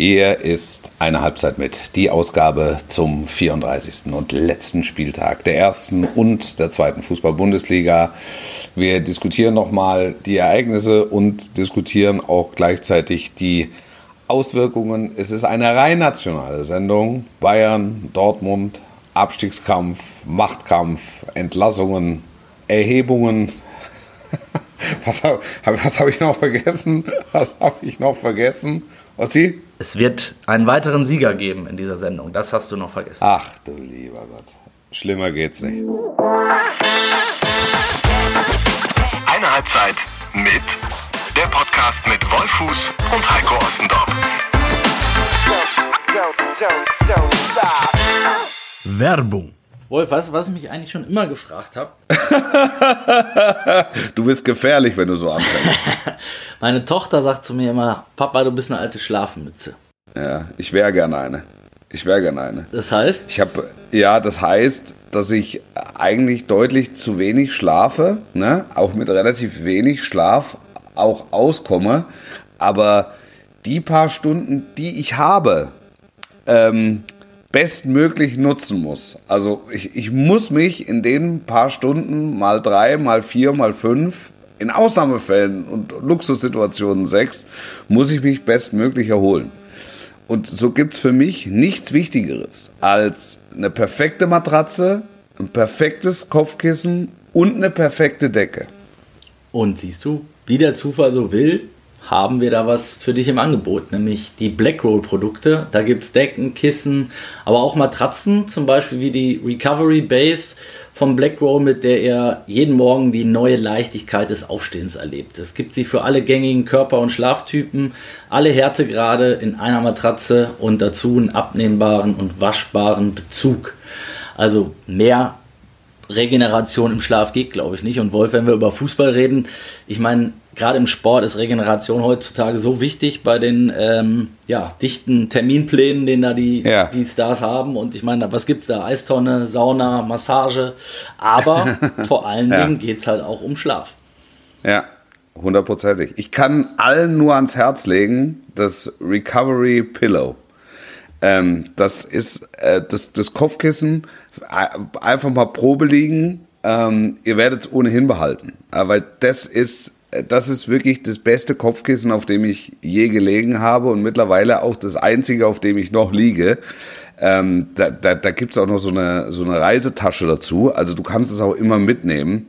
Hier ist eine Halbzeit mit, die Ausgabe zum 34. und letzten Spieltag der ersten und der zweiten Fußball-Bundesliga. Wir diskutieren nochmal die Ereignisse und diskutieren auch gleichzeitig die Auswirkungen. Es ist eine rein nationale Sendung. Bayern, Dortmund, Abstiegskampf, Machtkampf, Entlassungen, Erhebungen. Was habe hab ich noch vergessen? Was habe ich noch vergessen? Ossi? Es wird einen weiteren Sieger geben in dieser Sendung. Das hast du noch vergessen. Ach du lieber Gott. Schlimmer geht's nicht. Eine Halbzeit mit der Podcast mit Wolfuß und Heiko Ostendorf. Werbung. Wolf, weißt du, was ich mich eigentlich schon immer gefragt habe? du bist gefährlich, wenn du so anfängst. Meine Tochter sagt zu mir immer, Papa, du bist eine alte Schlafmütze. Ja, ich wäre gerne eine. Ich wäre gerne eine. Das heißt? Ich habe, ja, das heißt, dass ich eigentlich deutlich zu wenig schlafe, ne? auch mit relativ wenig Schlaf auch auskomme. Aber die paar Stunden, die ich habe, ähm, bestmöglich nutzen muss. Also ich, ich muss mich in den paar Stunden mal drei, mal vier, mal fünf, in Ausnahmefällen und Luxussituationen sechs, muss ich mich bestmöglich erholen. Und so gibt es für mich nichts Wichtigeres als eine perfekte Matratze, ein perfektes Kopfkissen und eine perfekte Decke. Und siehst du, wie der Zufall so will, haben wir da was für dich im Angebot, nämlich die Blackroll-Produkte. Da gibt es Decken, Kissen, aber auch Matratzen, zum Beispiel wie die Recovery Base vom Blackroll, mit der er jeden Morgen die neue Leichtigkeit des Aufstehens erlebt. Es gibt sie für alle gängigen Körper- und Schlaftypen, alle Härtegrade in einer Matratze und dazu einen abnehmbaren und waschbaren Bezug. Also mehr Regeneration im Schlaf geht, glaube ich, nicht. Und Wolf, wenn wir über Fußball reden, ich meine, gerade im Sport ist Regeneration heutzutage so wichtig bei den ähm, ja, dichten Terminplänen, den da die, ja. die Stars haben. Und ich meine, was gibt es da? Eistonne, Sauna, Massage. Aber vor allen ja. Dingen geht es halt auch um Schlaf. Ja, hundertprozentig. Ich kann allen nur ans Herz legen, das Recovery Pillow. Ähm, das ist äh, das, das Kopfkissen, einfach mal Probe liegen. Ähm, ihr werdet es ohnehin behalten. Aber das ist, das ist wirklich das beste Kopfkissen, auf dem ich je gelegen habe und mittlerweile auch das einzige, auf dem ich noch liege. Ähm, da da, da gibt es auch noch so eine, so eine Reisetasche dazu. Also du kannst es auch immer mitnehmen.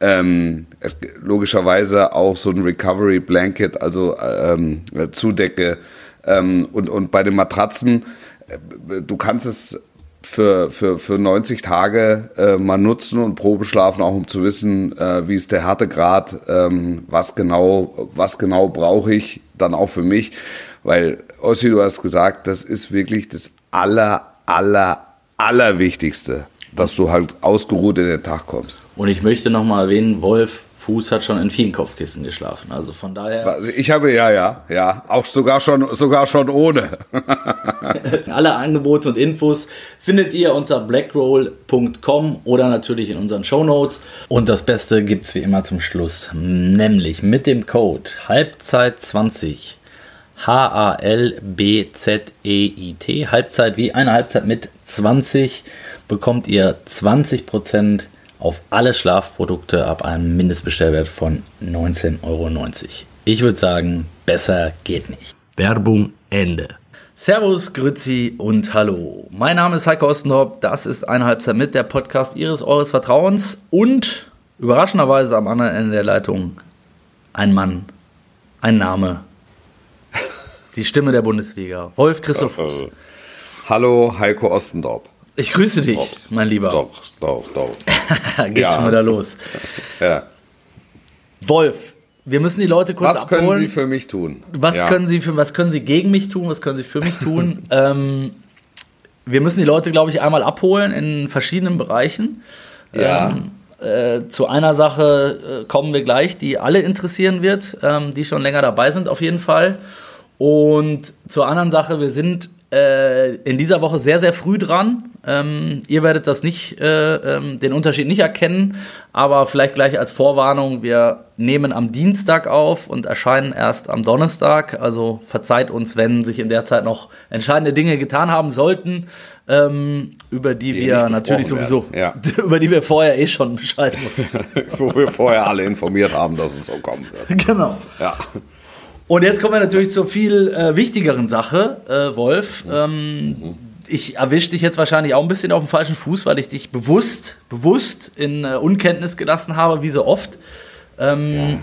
Ähm, es, logischerweise auch so ein Recovery Blanket, also ähm, Zudecke. Ähm, und, und bei den Matratzen, äh, du kannst es für, für, für 90 Tage äh, mal nutzen und Probe schlafen, auch um zu wissen, äh, wie ist der Härtegrad, ähm, was genau, was genau brauche ich dann auch für mich. Weil, Ossi, du hast gesagt, das ist wirklich das aller, aller, allerwichtigste, dass du halt ausgeruht in den Tag kommst. Und ich möchte nochmal erwähnen, Wolf Fuß hat schon in vielen Kopfkissen geschlafen. Also von daher. Also ich habe ja, ja, ja, auch sogar schon, sogar schon ohne. Alle Angebote und Infos findet ihr unter blackroll.com oder natürlich in unseren Show Notes. Und das Beste gibt es wie immer zum Schluss, nämlich mit dem Code Halbzeit20 H-A-L-B-Z-E-I-T. Halbzeit wie eine Halbzeit mit 20 bekommt ihr 20% auf alle Schlafprodukte ab einem Mindestbestellwert von 19,90 Euro. Ich würde sagen, besser geht nicht. Werbung Ende. Servus, Grüzi und Hallo. Mein Name ist Heiko Ostendorp. Das ist eine Halbzeit mit der Podcast Ihres Eures Vertrauens und überraschenderweise am anderen Ende der Leitung ein Mann, ein Name, die Stimme der Bundesliga, Wolf Christophus. Hallo, Heiko Ostendorp. Ich grüße dich, Stops. mein Lieber. Stopp, stopp, stopp. Geht ja. schon wieder los. Ja. Wolf, wir müssen die Leute kurz was abholen. Was können Sie für mich tun? Was ja. können Sie für, was können Sie gegen mich tun? Was können Sie für mich tun? ähm, wir müssen die Leute, glaube ich, einmal abholen in verschiedenen Bereichen. Ja. Ähm, äh, zu einer Sache äh, kommen wir gleich, die alle interessieren wird, ähm, die schon länger dabei sind, auf jeden Fall. Und zur anderen Sache, wir sind äh, in dieser Woche sehr, sehr früh dran. Ähm, ihr werdet das nicht, äh, ähm, den Unterschied nicht erkennen, aber vielleicht gleich als Vorwarnung, wir nehmen am Dienstag auf und erscheinen erst am Donnerstag. Also verzeiht uns, wenn sich in der Zeit noch entscheidende Dinge getan haben sollten, ähm, über die, Die wir natürlich sowieso, werden. über die wir vorher eh schon Bescheid wussten. Wo wir vorher alle informiert haben, dass es so kommen wird. genau. Ja. Und jetzt kommen wir natürlich zur viel äh, wichtigeren Sache, äh, Wolf. Ähm, ich erwische dich jetzt wahrscheinlich auch ein bisschen auf dem falschen Fuß, weil ich dich bewusst, bewusst in äh, Unkenntnis gelassen habe, wie so oft. Ähm,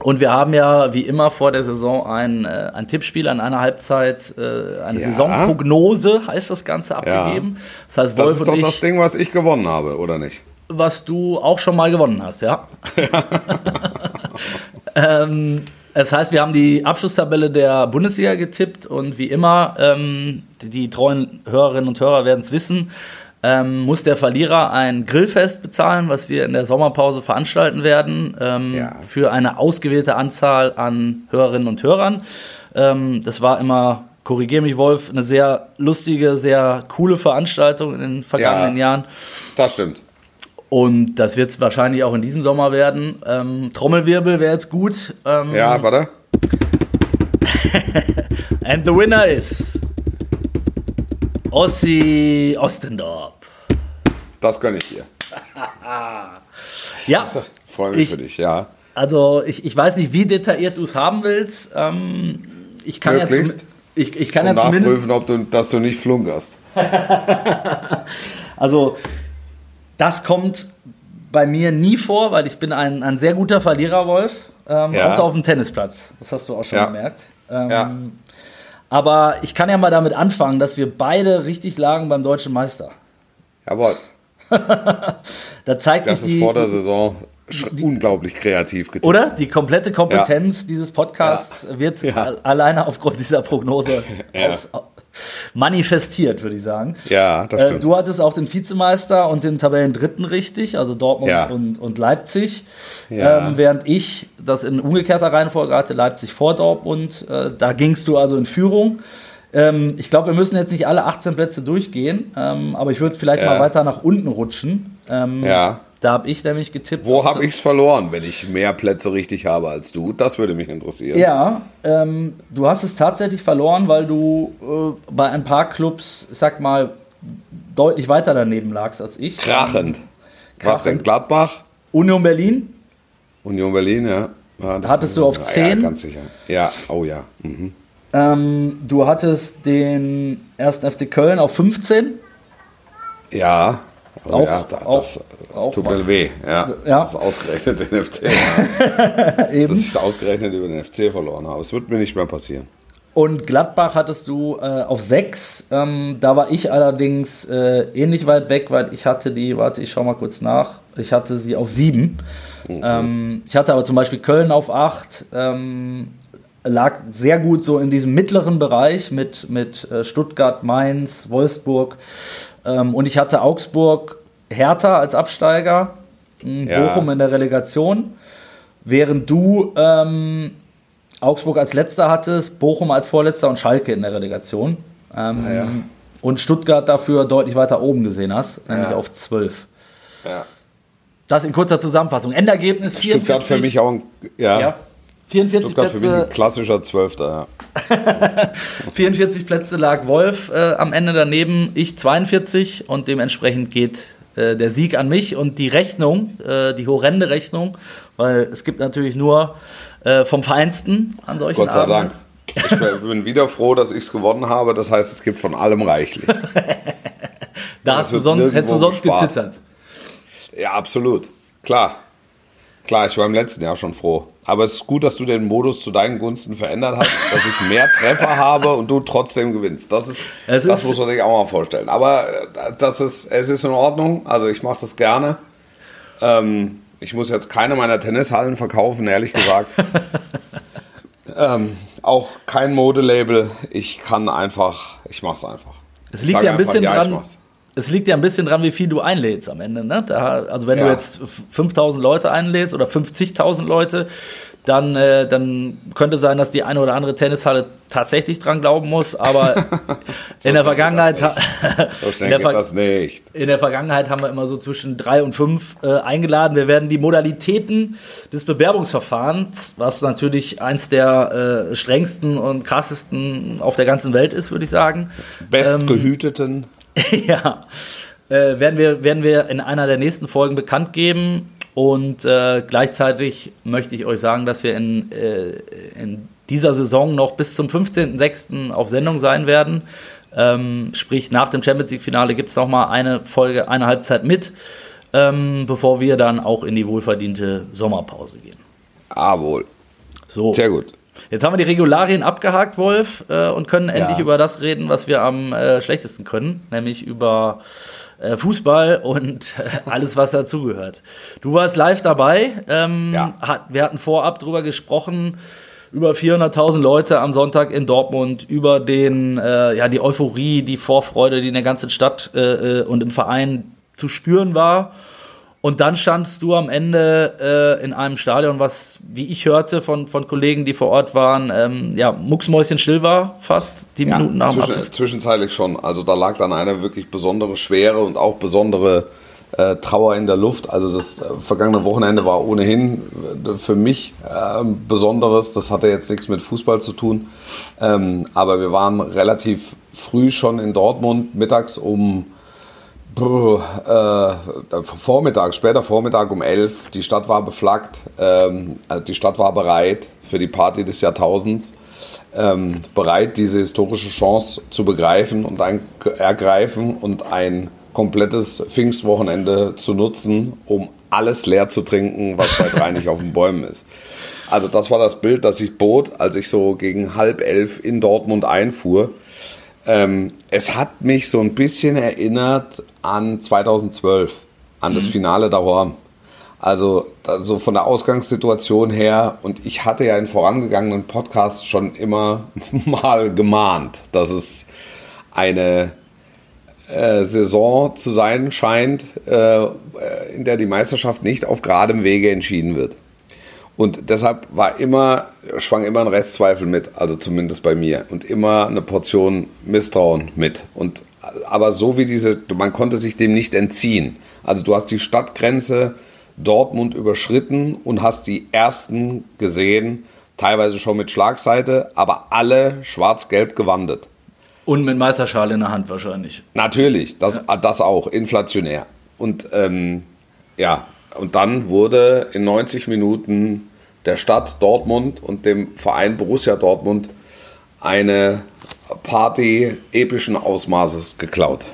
Und wir haben ja wie immer vor der Saison ein, äh, ein Tippspiel an einer Halbzeit, äh, eine Ja. Saisonprognose heißt das Ganze abgegeben. Das heißt, Das Wolf ist doch und das ich, Ding, was ich gewonnen habe, oder nicht? was du auch schon mal gewonnen hast, ja. ähm, das heißt, wir haben die Abschlusstabelle der Bundesliga getippt und wie immer, ähm, die, die treuen Hörerinnen und Hörer werden es wissen, ähm, muss der Verlierer ein Grillfest bezahlen, was wir in der Sommerpause veranstalten werden, ähm, Ja. für eine ausgewählte Anzahl an Hörerinnen und Hörern. Ähm, das war immer, korrigier mich Wolf, eine sehr lustige, sehr coole Veranstaltung in den vergangenen Ja. Jahren. Das stimmt. Und das wird es wahrscheinlich auch in diesem Sommer werden. Ähm, Trommelwirbel wäre jetzt gut. Ähm, Ja, warte. And the winner is Ossi Ostendorp. Das gönne ich dir. Ja, Freue mich Ich- für dich, ja. also ich, ich weiß nicht, wie detailliert du es haben willst. Ähm, ich kann ja, zum, Möglichst. ich, ich kann Und ja zumindest. nachprüfen, ob du, dass du nicht flunkerst. Also, das kommt bei mir nie vor, weil ich bin ein, ein sehr guter Verlierer, Wolf. Ähm, Ja. Außer auf dem Tennisplatz. Das hast du auch schon Ja. gemerkt. Ähm, Ja. Aber ich kann ja mal damit anfangen, dass wir beide richtig lagen beim deutschen Meister. Jawohl, Da zeigt das ist die, vor der Saison sch- unglaublich kreativ getippt. oder? Die komplette Kompetenz dieses Podcasts wird al- alleine aufgrund dieser Prognose Ja. aus, manifestiert, würde ich sagen. Ja, das Äh, stimmt. du hattest auch den Vizemeister und den Tabellendritten richtig, also Dortmund Ja. und, und Leipzig. Ja. Ähm, während ich das in umgekehrter Reihenfolge hatte, Leipzig vor Dortmund. Äh, da gingst du also in Führung. Ähm, ich glaube, wir müssen jetzt nicht alle 18 Plätze durchgehen, ähm, aber ich würde vielleicht Ja. mal weiter nach unten rutschen. Ähm, Ja. Da habe ich nämlich getippt. Wo habe ich es verloren, wenn ich mehr Plätze richtig habe als du? Das würde mich interessieren. Ja, ähm, du hast es tatsächlich verloren, weil du äh, bei ein paar Clubs, sag mal, deutlich weiter daneben lagst als ich. Krachend. Was denn? Krachend. Gladbach? Union Berlin, Union Berlin, ja. ja Hattest du auf ja, 10? Ja, ganz sicher. Ja, oh ja. Mhm. ähm, du hattest den 1. FC Köln auf 15. Ja. Oh, Auch- ja, da, auch- das, das auch tut mal. mir weh. Ja, Ja. Das ist ausgerechnet den FC. Eben. Dass ich es ausgerechnet über den FC verloren habe. Es wird mir nicht mehr passieren. Und Gladbach hattest du äh, auf 6. Ähm, da war ich allerdings äh, ähnlich weit weg, weil ich hatte die, warte, ich schau mal kurz nach, ich hatte sie auf 7. Ähm, ich hatte aber zum Beispiel Köln auf 8. Ähm, lag sehr gut so in diesem mittleren Bereich mit, mit äh, Stuttgart, Mainz, Wolfsburg. Ähm, und ich hatte Augsburg, Hertha als Absteiger, mh, Ja. Bochum in der Relegation. Während du ähm, Augsburg als letzter hattest, Bochum als vorletzter und Schalke in der Relegation. Ähm, ja. Und Stuttgart dafür deutlich weiter oben gesehen hast, nämlich Ja. auf 12. Ja. Das in kurzer Zusammenfassung. Endergebnis 44. Stuttgart für mich auch ein, ja, 44 Stuttgart für mich Plätze, ein klassischer Zwölfter. Ja. 44 Plätze lag Wolf äh, am Ende daneben, ich 42 und dementsprechend geht äh, der Sieg an mich und die Rechnung, äh, die horrende Rechnung, weil es gibt natürlich nur äh, vom Feinsten an solchen Gott sei Abenden. Dank. Ich bin wieder froh, dass ich es gewonnen habe. Das heißt, es gibt von allem reichlich. Da hast du sonst, hättest du sonst gespart. gezittert. Ja, absolut. Klar. Klar, ich war im letzten Jahr schon froh. Aber es ist gut, dass du den Modus zu deinen Gunsten verändert hast, dass ich mehr Treffer habe und du trotzdem gewinnst. Das ist, Es das ist- muss man sich auch mal vorstellen. Aber äh, das ist, es ist in Ordnung. Also ich mache das gerne. Ähm, ich muss jetzt keine meiner Tennishallen verkaufen, ehrlich gesagt. ähm, auch kein Modelabel. Ich kann einfach, ich mache es einfach. Es liegt ja ein bisschen ja, dran. Es liegt ja ein bisschen dran, wie viel du einlädst am Ende. Ne? Da, also wenn ja. du jetzt 5000 Leute einlädst oder 50.000 Leute, dann, äh, dann könnte sein, dass die eine oder andere Tennishalle tatsächlich dran glauben muss. Aber so in der Vergangenheit so schnell geht das nicht. In der Vergangenheit haben wir immer so zwischen drei und fünf äh, eingeladen. Wir werden die Modalitäten des Bewerbungsverfahrens, was natürlich eins der äh, strengsten und krassesten auf der ganzen Welt ist, würde ich sagen. Bestgehüteten. Ähm, ja. Äh, werden, wir, werden wir in einer der nächsten Folgen bekannt geben. Und äh, gleichzeitig möchte ich euch sagen, dass wir in, äh, in dieser Saison noch bis zum 15.06. auf Sendung sein werden. Ähm, sprich, nach dem Champions League-Finale gibt es nochmal eine Folge, eine Halbzeit mit, ähm, bevor wir dann auch in die wohlverdiente Sommerpause gehen. Ah, wohl. So. Sehr gut. Jetzt haben wir die Regularien abgehakt, Wolf, äh, und können endlich ja. über das reden, was wir am äh, schlechtesten können, nämlich über äh, Fußball und äh, alles, was dazugehört. Du warst live dabei. Ähm, ja. hat, wir hatten vorab drüber gesprochen, über 400.000 Leute am Sonntag in Dortmund, über den, äh, ja, die Euphorie, die Vorfreude, die in der ganzen Stadt äh, und im Verein zu spüren war. Und dann standst du am Ende äh, in einem Stadion, was, wie ich hörte von, von Kollegen, die vor Ort waren, ähm, ja, mucksmäuschen still war, fast die ja, Minuten nach dem zwischen, Zwischenzeitlich schon. Also da lag dann eine wirklich besondere Schwere und auch besondere äh, Trauer in der Luft. Also das äh, vergangene Wochenende war ohnehin äh, für mich äh, Besonderes. Das hatte jetzt nichts mit Fußball zu tun. Ähm, aber wir waren relativ früh schon in Dortmund, mittags um äh, Vormittag, später Vormittag um 11. Die Stadt war beflaggt. Ähm, also die Stadt war bereit für die Party des Jahrtausends. Ähm, bereit, diese historische Chance zu begreifen und ein, ergreifen und ein komplettes Pfingstwochenende zu nutzen, um alles leer zu trinken, was bei drei nicht auf den Bäumen ist. Also das war das Bild, das ich bot, als ich so gegen halb elf in Dortmund einfuhr. Ähm, es hat mich so ein bisschen erinnert an 2012, an mhm. das Finale der Horn. Also, also von der Ausgangssituation her, und ich hatte ja in vorangegangenen Podcasts schon immer mal gemahnt, dass es eine äh, Saison zu sein scheint, äh, in der die Meisterschaft nicht auf geradem Wege entschieden wird. Und deshalb war immer, schwang immer ein Restzweifel mit, also zumindest bei mir. Und immer eine Portion Misstrauen mit. Und, aber so wie diese, man konnte sich dem nicht entziehen. Also du hast die Stadtgrenze Dortmund überschritten und hast die ersten gesehen, teilweise schon mit Schlagseite, aber alle schwarz-gelb gewandet. Und mit Meisterschale in der Hand wahrscheinlich. Natürlich, das, ja. das auch, inflationär. Und ähm, ja, und dann wurde in 90 Minuten der Stadt Dortmund und dem Verein Borussia Dortmund eine Party epischen Ausmaßes geklaut.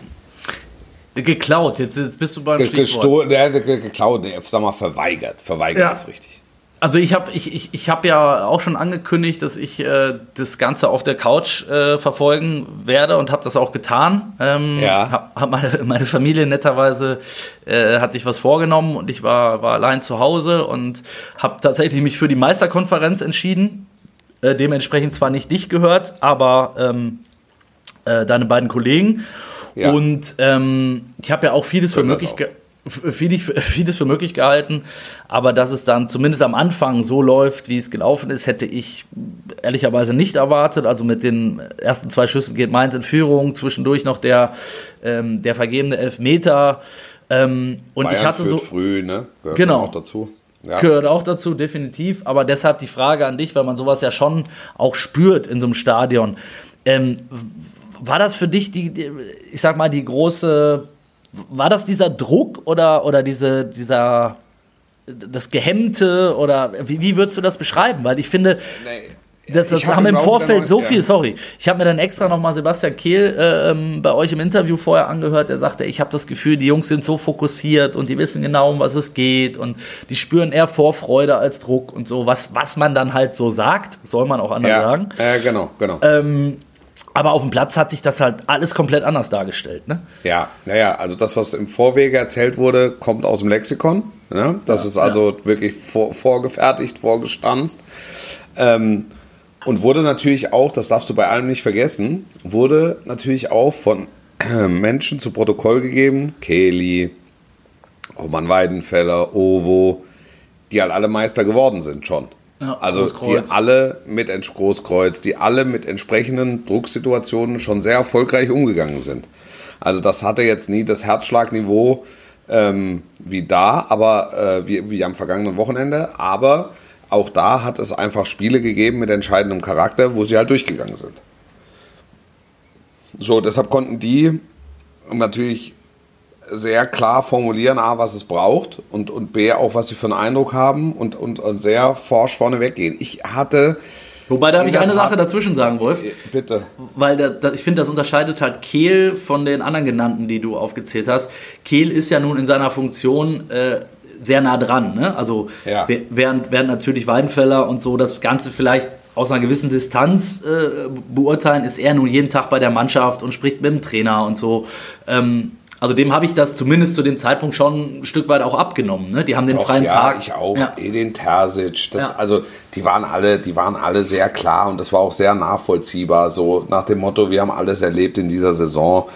Geklaut, jetzt, jetzt bist du beim Ge Stichwort. Ja, geklaut, nee, sag mal verweigert. Verweigert ja. ist richtig. Also ich habe ich, ich, ich hab ja auch schon angekündigt, dass ich äh, das Ganze auf der Couch äh, verfolgen werde und habe das auch getan. Ähm, ja. Hab, hab meine, meine Familie netterweise äh, hat sich was vorgenommen und ich war, war allein zu Hause und habe tatsächlich mich für die Meisterkonferenz entschieden. Äh, dementsprechend zwar nicht dich gehört, aber ähm, äh, deine beiden Kollegen. Ja. Und ähm, ich habe ja auch vieles für möglich gehalten vieles, für möglich gehalten, aber dass es dann zumindest am Anfang so läuft, wie es gelaufen ist, hätte ich ehrlicherweise nicht erwartet. Also mit den ersten zwei Schüssen geht Mainz in Führung, zwischendurch noch der, ähm, der vergebene Elfmeter. Ähm, und Bayern ich hatte so früh, ne? Gehört genau auch dazu. Ja. Gehört auch dazu, definitiv. Aber deshalb die Frage an dich, weil man sowas ja schon auch spürt in so einem Stadion. Ähm, war das für dich die, ich sag mal, die große war das dieser Druck oder, oder diese, dieser, das Gehemmte oder wie, wie würdest du das beschreiben? Weil ich finde, nee. das, das haben im Vorfeld so viel, sorry, ich habe mir dann extra nochmal Sebastian Kehl äh, bei euch im Interview vorher angehört, der sagte, ich habe das Gefühl, die Jungs sind so fokussiert und die wissen genau, um was es geht und die spüren eher Vorfreude als Druck und so, was, was man dann halt so sagt, soll man auch anders ja. sagen. Ja, genau, genau. Ähm, aber auf dem Platz hat sich das halt alles komplett anders dargestellt. Ne? Ja, naja, also das, was im Vorwege erzählt wurde, kommt aus dem Lexikon. Ne? Das ja, ist also ja. wirklich vor, vorgefertigt, vorgestanzt. Ähm, und wurde natürlich auch, das darfst du bei allem nicht vergessen, wurde natürlich auch von Menschen zu Protokoll gegeben, Kelly, Roman Weidenfeller, Ovo, die halt alle Meister geworden sind schon. Ja, also die alle mit Großkreuz, die alle mit entsprechenden Drucksituationen schon sehr erfolgreich umgegangen sind. Also das hatte jetzt nie das Herzschlagniveau ähm, wie da, aber äh, wie, wie am vergangenen Wochenende. Aber auch da hat es einfach Spiele gegeben mit entscheidendem Charakter, wo sie halt durchgegangen sind. So, deshalb konnten die natürlich sehr klar formulieren, A, was es braucht und, und B, auch was sie für einen Eindruck haben und, und, und sehr forsch vorneweg gehen. Ich hatte, Wobei darf ich eine Tat- Sache dazwischen sagen, Wolf? bitte, Weil da, da, ich finde, das unterscheidet halt Kehl von den anderen genannten, die du aufgezählt hast. Kehl ist ja nun in seiner Funktion äh, sehr nah dran. Ne? Also Ja. während, während natürlich Weidenfeller und so das Ganze vielleicht aus einer gewissen Distanz äh, beurteilen, ist er nun jeden Tag bei der Mannschaft und spricht mit dem Trainer und so. Ähm, also dem habe ich das zumindest zu dem Zeitpunkt schon ein Stück weit auch abgenommen. Ne? Die haben den Doch, freien ja, Tag. ich auch. Ja. Edin Terzic, das, Ja. also die waren alle, die waren alle sehr klar und das war auch sehr nachvollziehbar. So nach dem Motto, wir haben alles erlebt in dieser Saison.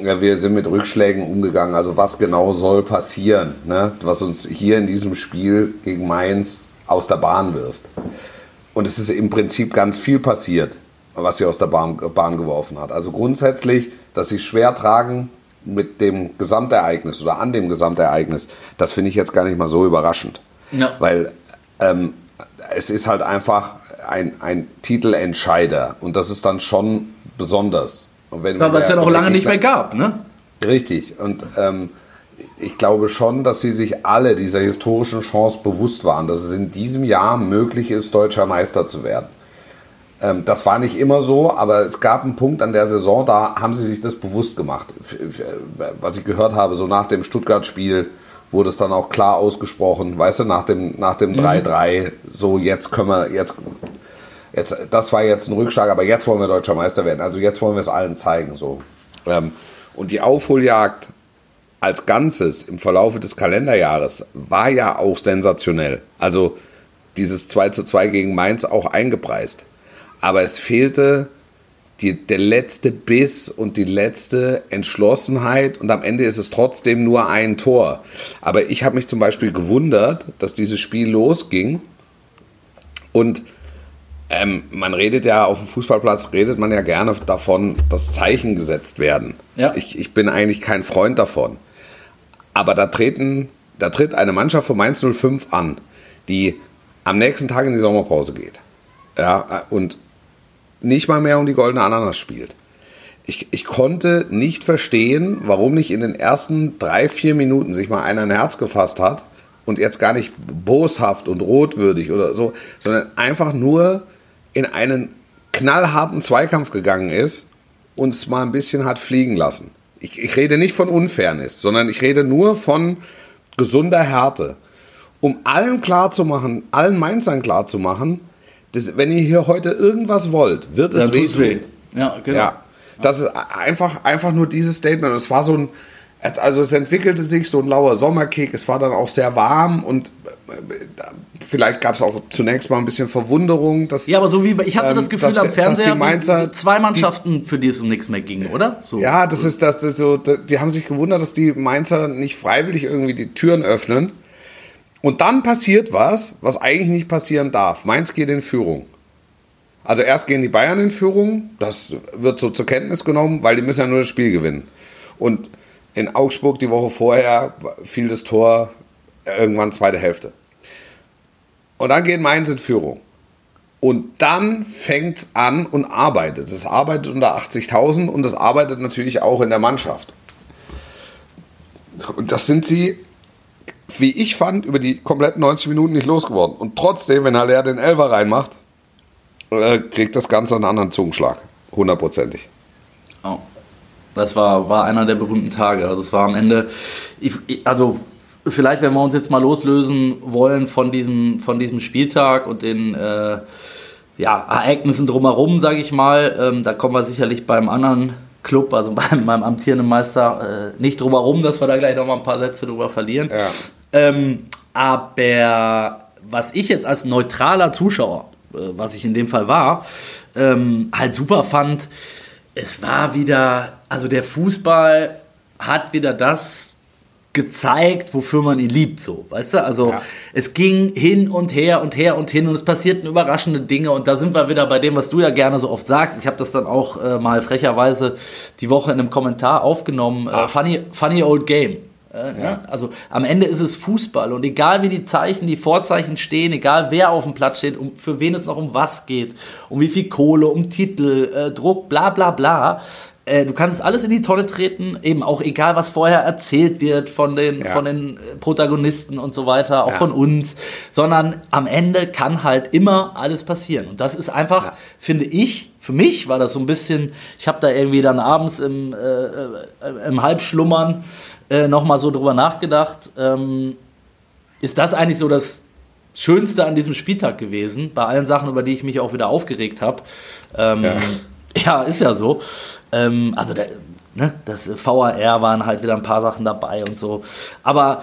Ja, wir sind mit Rückschlägen umgegangen. Also was genau soll passieren, ne? was uns hier in diesem Spiel gegen Mainz aus der Bahn wirft. Und es ist im Prinzip ganz viel passiert, was sie aus der Bahn, Bahn geworfen hat. Also grundsätzlich, dass sie schwer tragen mit dem Gesamtereignis oder an dem Gesamtereignis, das finde ich jetzt gar nicht mal so überraschend. Ja. Weil ähm, es ist halt einfach ein, ein Titelentscheider und das ist dann schon besonders. Weil es ja noch lange nicht mehr gab. Ne? Richtig. Und ähm, ich glaube schon, dass sie sich alle dieser historischen Chance bewusst waren, dass es in diesem Jahr möglich ist, deutscher Meister zu werden. Ähm, das war nicht immer so, aber es gab einen Punkt an der Saison, da haben sie sich das bewusst gemacht. Was ich gehört habe, so nach dem Stuttgart-Spiel wurde es dann auch klar ausgesprochen, weißt du, nach dem, nach dem 3-3, so jetzt können wir, jetzt, jetzt, das war jetzt ein Rückschlag, aber jetzt wollen wir deutscher Meister werden. Also jetzt wollen wir es allen zeigen, so. Ähm, und die Aufholjagd als Ganzes im Verlaufe des Kalenderjahres war ja auch sensationell. Also dieses 2 zu 2 gegen Mainz auch eingepreist. Aber es fehlte die, der letzte Biss und die letzte Entschlossenheit und am Ende ist es trotzdem nur ein Tor. Aber ich habe mich zum Beispiel gewundert, dass dieses Spiel losging und ähm, man redet ja auf dem Fußballplatz, redet man ja gerne davon, dass Zeichen gesetzt werden. Ja. Ich, ich bin eigentlich kein Freund davon. Aber da, treten, da tritt eine Mannschaft von Mainz 05 an, die am nächsten Tag in die Sommerpause geht. Ja, und nicht mal mehr um die goldene Ananas spielt. Ich, ich konnte nicht verstehen, warum nicht in den ersten drei, vier Minuten sich mal einer ein Herz gefasst hat und jetzt gar nicht boshaft und rotwürdig oder so, sondern einfach nur in einen knallharten Zweikampf gegangen ist und es mal ein bisschen hat fliegen lassen. Ich, ich rede nicht von Unfairness, sondern ich rede nur von gesunder Härte. Um allen klarzumachen, allen Mainzern klarzumachen, dass, wenn ihr hier heute irgendwas wollt, wird es wehtun. weh. Ja, genau. Ja, das ist einfach, einfach nur dieses Statement. Es war so ein, also es entwickelte sich so ein lauer Sommerkick. Es war dann auch sehr warm und äh, vielleicht gab es auch zunächst mal ein bisschen Verwunderung. Dass, Ja, aber so wie ich hatte ähm, das Gefühl dass am die- Fernseher, die Mainzer, zwei Mannschaften, für die es um nichts mehr ging, oder? So. ja, das ist das, das so, die haben sich gewundert, dass die Mainzer nicht freiwillig irgendwie die Türen öffnen. Und dann passiert was, was eigentlich nicht passieren darf. Mainz geht in Führung. Also erst gehen die Bayern in Führung, das wird so zur Kenntnis genommen, weil die müssen ja nur das Spiel gewinnen. Und in Augsburg die Woche vorher fiel das Tor irgendwann zweite Hälfte. Und dann geht Mainz in Führung. Und dann fängt es an und arbeitet. Es arbeitet unter 80.000 und es arbeitet natürlich auch in der Mannschaft. Und das sind sie, wie ich fand, über die kompletten 90 Minuten nicht losgeworden. Und trotzdem, wenn Haller den Elfer reinmacht, äh, kriegt das Ganze einen anderen Zungenschlag. Hundertprozentig. Oh. Das war, war einer der berühmten Tage. Also es war am Ende, ich, ich, also vielleicht, wenn wir uns jetzt mal loslösen wollen von diesem, von diesem Spieltag und den äh, ja, Ereignissen drumherum, sage ich mal, ähm, da kommen wir sicherlich beim anderen Club, also beim, beim amtierenden Meister, äh, nicht drumherum, dass wir da gleich noch mal ein paar Sätze drüber verlieren. Ja. Ähm, aber was ich jetzt als neutraler Zuschauer, äh, was ich in dem Fall war, ähm, halt super fand, es war wieder, also der Fußball hat wieder das gezeigt, wofür man ihn liebt, so, weißt du? Also Ja. es ging hin und her und her und hin und es passierten überraschende Dinge und da sind wir wieder bei dem, was du ja gerne so oft sagst. Ich habe das dann auch äh, mal frecherweise die Woche in einem Kommentar aufgenommen. Äh, funny, funny old game. Äh, ne? Also am Ende ist es Fußball und egal wie die Zeichen, die Vorzeichen stehen, egal wer auf dem Platz steht, um, für wen es noch um was geht, um wie viel Kohle, um Titel, äh, Druck, bla bla bla. Äh, du kannst alles in die Tonne treten, eben auch egal, was vorher erzählt wird von den, Ja. von den äh, Protagonisten und so weiter, auch Ja. von uns, sondern am Ende kann halt immer alles passieren. Und das ist einfach, finde ich, für mich war das so ein bisschen, ich habe da irgendwie dann abends im, äh, äh, im Halbschlummern äh, nochmal so drüber nachgedacht. Ähm, ist das eigentlich so das Schönste an diesem Spieltag gewesen, bei allen Sachen, über die ich mich auch wieder aufgeregt habe? Ähm, Ja. ist ja so. Ähm, also der, ne, das VAR waren halt wieder ein paar Sachen dabei und so. Aber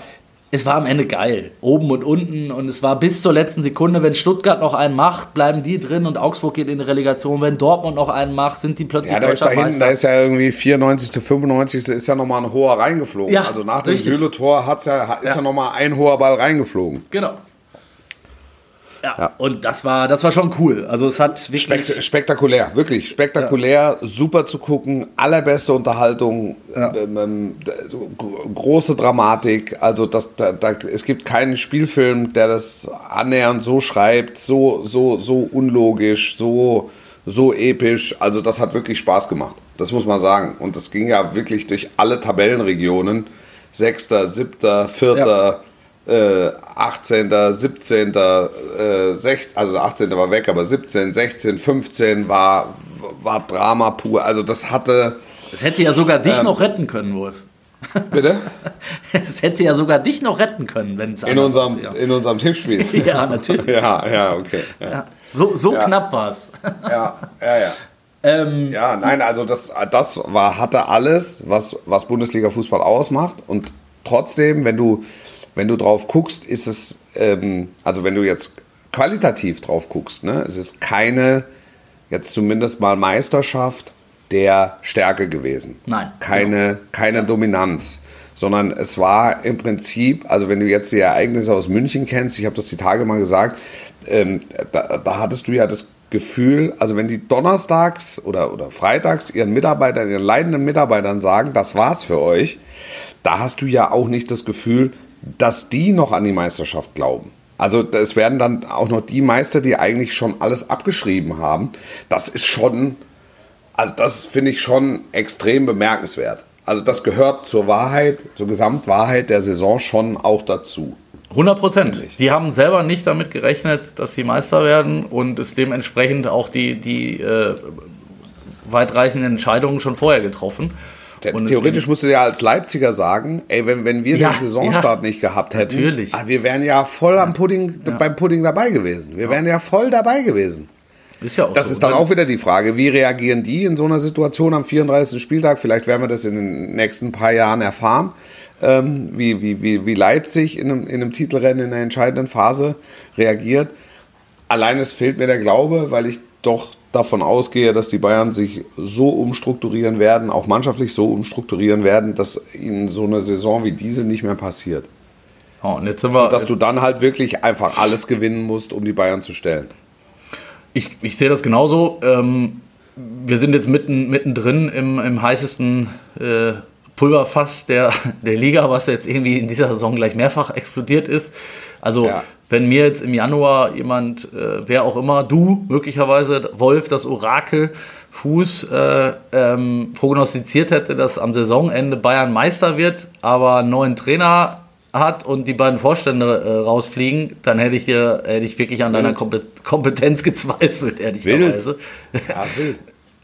es war am Ende geil. Oben und unten. Und es war bis zur letzten Sekunde, wenn Stuttgart noch einen macht, bleiben die drin und Augsburg geht in die Relegation. Wenn Dortmund noch einen macht, sind die plötzlich Ja, da ist da hinten, da ist ja irgendwie 94., 95. ist ja nochmal ein hoher reingeflogen. Ja, also nach dem hat's ja, ist ja, Ja. nochmal ein hoher Ball reingeflogen. Genau. Ja, Ja. und das war, das war schon cool. Also es hat wirklich. Spekt spektakulär, wirklich spektakulär, super zu gucken, allerbeste Unterhaltung, Ja. ähm, ähm, große Dramatik. Also das, da, da, es gibt keinen Spielfilm, der das annähernd so schreibt, so so so unlogisch, so so episch. Also das hat wirklich Spaß gemacht. Das muss man sagen. Und das ging ja wirklich durch alle Tabellenregionen. Sechster, siebter, vierter. Äh, 18., 17., äh, 16, also 18. war weg, aber 17, 16, 15 war, war Drama pur. Also das hatte, Es hätte ja sogar Ähm. dich noch retten können, Wolf. bitte? Es hätte ja sogar dich noch retten können, wenn es In unserem, in unserem Tippspiel. Ja, natürlich. ja, ja, okay. Ja, Ja, so so Ja. knapp war es. ja, ja. ja. Ähm, Ja, nein, also das, das war, hatte alles, was, was Bundesliga-Fußball ausmacht. Und trotzdem, wenn du, wenn du drauf guckst, ist es, ähm, also wenn du jetzt qualitativ drauf guckst, ne, es ist keine, jetzt zumindest mal Meisterschaft der Stärke gewesen. Nein, Keine, keine Dominanz. Sondern es war im Prinzip, also wenn du jetzt die Ereignisse aus München kennst, ich habe das die Tage mal gesagt, ähm, da, da hattest du ja das Gefühl, also wenn die donnerstags oder, oder freitags ihren Mitarbeitern, ihren leidenden Mitarbeitern sagen, das war's für euch, da hast du ja auch nicht das Gefühl, dass die noch an die Meisterschaft glauben. Also es werden dann auch noch die Meister, die eigentlich schon alles abgeschrieben haben. Das ist schon, also das finde ich schon extrem bemerkenswert. Also das gehört zur Wahrheit, zur Gesamtwahrheit der Saison schon auch dazu. 100 Prozent. Die haben selber nicht damit gerechnet, dass sie Meister werden und es dementsprechend auch die, die äh, weitreichenden Entscheidungen schon vorher getroffen. Theoretisch musst du ja als Leipziger sagen, ey, wenn, wenn wir Ja, den Saisonstart ja. nicht gehabt hätten, Natürlich. ah, wir wären ja voll am Pudding, beim Pudding dabei gewesen. Wir wären ja voll dabei gewesen. Ist ja auch Das so. ist dann auch wieder die Frage, wie reagieren die in so einer Situation am 34. Spieltag? Vielleicht werden wir das in den nächsten paar Jahren erfahren, ähm, wie, wie, wie, wie Leipzig in einem, in einem Titelrennen in einer entscheidenden Phase reagiert. Allein es fehlt mir der Glaube, weil ich doch davon ausgehe, dass die Bayern sich so umstrukturieren werden, auch mannschaftlich so umstrukturieren werden, dass ihnen so eine Saison wie diese nicht mehr passiert. Ja, und jetzt sind wir, Dass du dann halt wirklich einfach alles gewinnen musst, um die Bayern zu stellen. ich, ich sehe das genauso. Ähm, wir sind jetzt mitten, mittendrin im, im heißesten äh, Pulverfass der, der Liga, was jetzt irgendwie in dieser Saison gleich mehrfach explodiert ist. Also, Ja. wenn mir jetzt im Januar jemand, äh, wer auch immer, du möglicherweise, Wolf, das Orakel, Fuß, äh, ähm, prognostiziert hätte, dass am Saisonende Bayern Meister wird, aber einen neuen Trainer hat und die beiden Vorstände äh, rausfliegen, dann hätte ich dir hätte ich wirklich an deiner Wild. Kompet Kompetenz gezweifelt, ehrlicherweise. Ja, wild.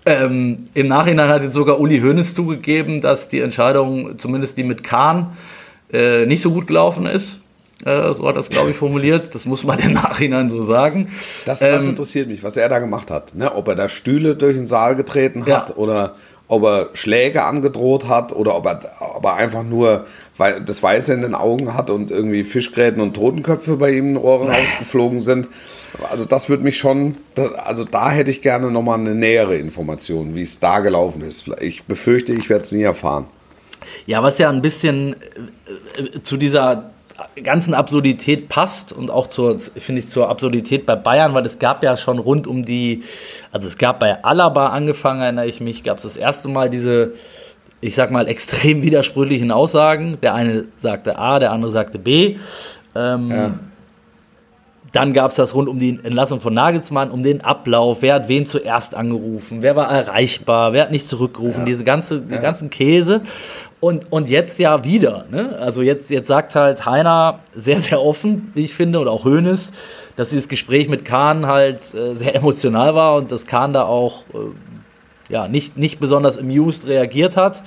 Ähm, Im Nachhinein hat jetzt sogar Uli Hoeneß zugegeben, dass die Entscheidung, zumindest die mit Kahn, äh, nicht so gut gelaufen ist. Äh, so hat er es, glaube ich, formuliert. Das muss man im Nachhinein so sagen. Das, das Ähm, interessiert mich, was er da gemacht hat. Ne? Ob er da Stühle durch den Saal getreten hat Ja. oder ob er Schläge angedroht hat oder ob er, ob er einfach nur weil das Weiße in den Augen hat und irgendwie Fischgräten und Totenköpfe bei ihm in den Ohren rausgeflogen sind. Also das würde mich schon, also da hätte ich gerne nochmal eine nähere Information, wie es da gelaufen ist. Ich befürchte, ich werde es nie erfahren. Ja, was ja ein bisschen äh, äh, zu dieser ganzen Absurdität passt und auch zur, finde ich, zur Absurdität bei Bayern, weil es gab ja schon rund um die, also es gab bei Alaba angefangen, erinnere ich mich, gab es das erste Mal diese, ich sag mal, extrem widersprüchlichen Aussagen. Der eine sagte A, der andere sagte B. Ähm, ja. Dann gab es das rund um die Entlassung von Nagelsmann, um den Ablauf, wer hat wen zuerst angerufen, wer war erreichbar, wer hat nicht zurückgerufen, ja. diese ganze, ja. ganzen Käse. Und, und jetzt ja wieder. Ne? Also jetzt, jetzt sagt halt Heiner sehr, sehr offen, wie ich finde, und auch Hoeneß, dass dieses Gespräch mit Kahn halt äh, sehr emotional war und dass Kahn da auch äh, ja, nicht, nicht besonders amused reagiert hat.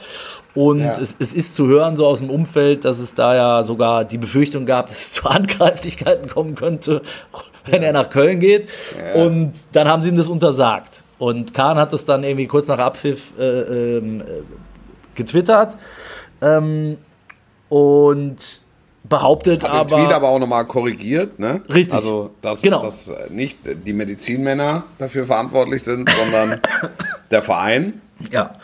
Und ja. es, es, ist zu hören, so aus dem Umfeld, dass es da ja sogar die Befürchtung gab, dass es zu Handgreiflichkeiten kommen könnte, wenn er nach Köln geht. Ja. Und dann haben sie ihm das untersagt. Und Kahn hat es dann irgendwie kurz nach Abpfiff äh, ähm, getwittert ähm, und behauptet Hat aber. den Tweet aber auch nochmal korrigiert, ne? Richtig. Also, dass, genau. dass nicht die Medizinmänner dafür verantwortlich sind, sondern der Verein. Ja.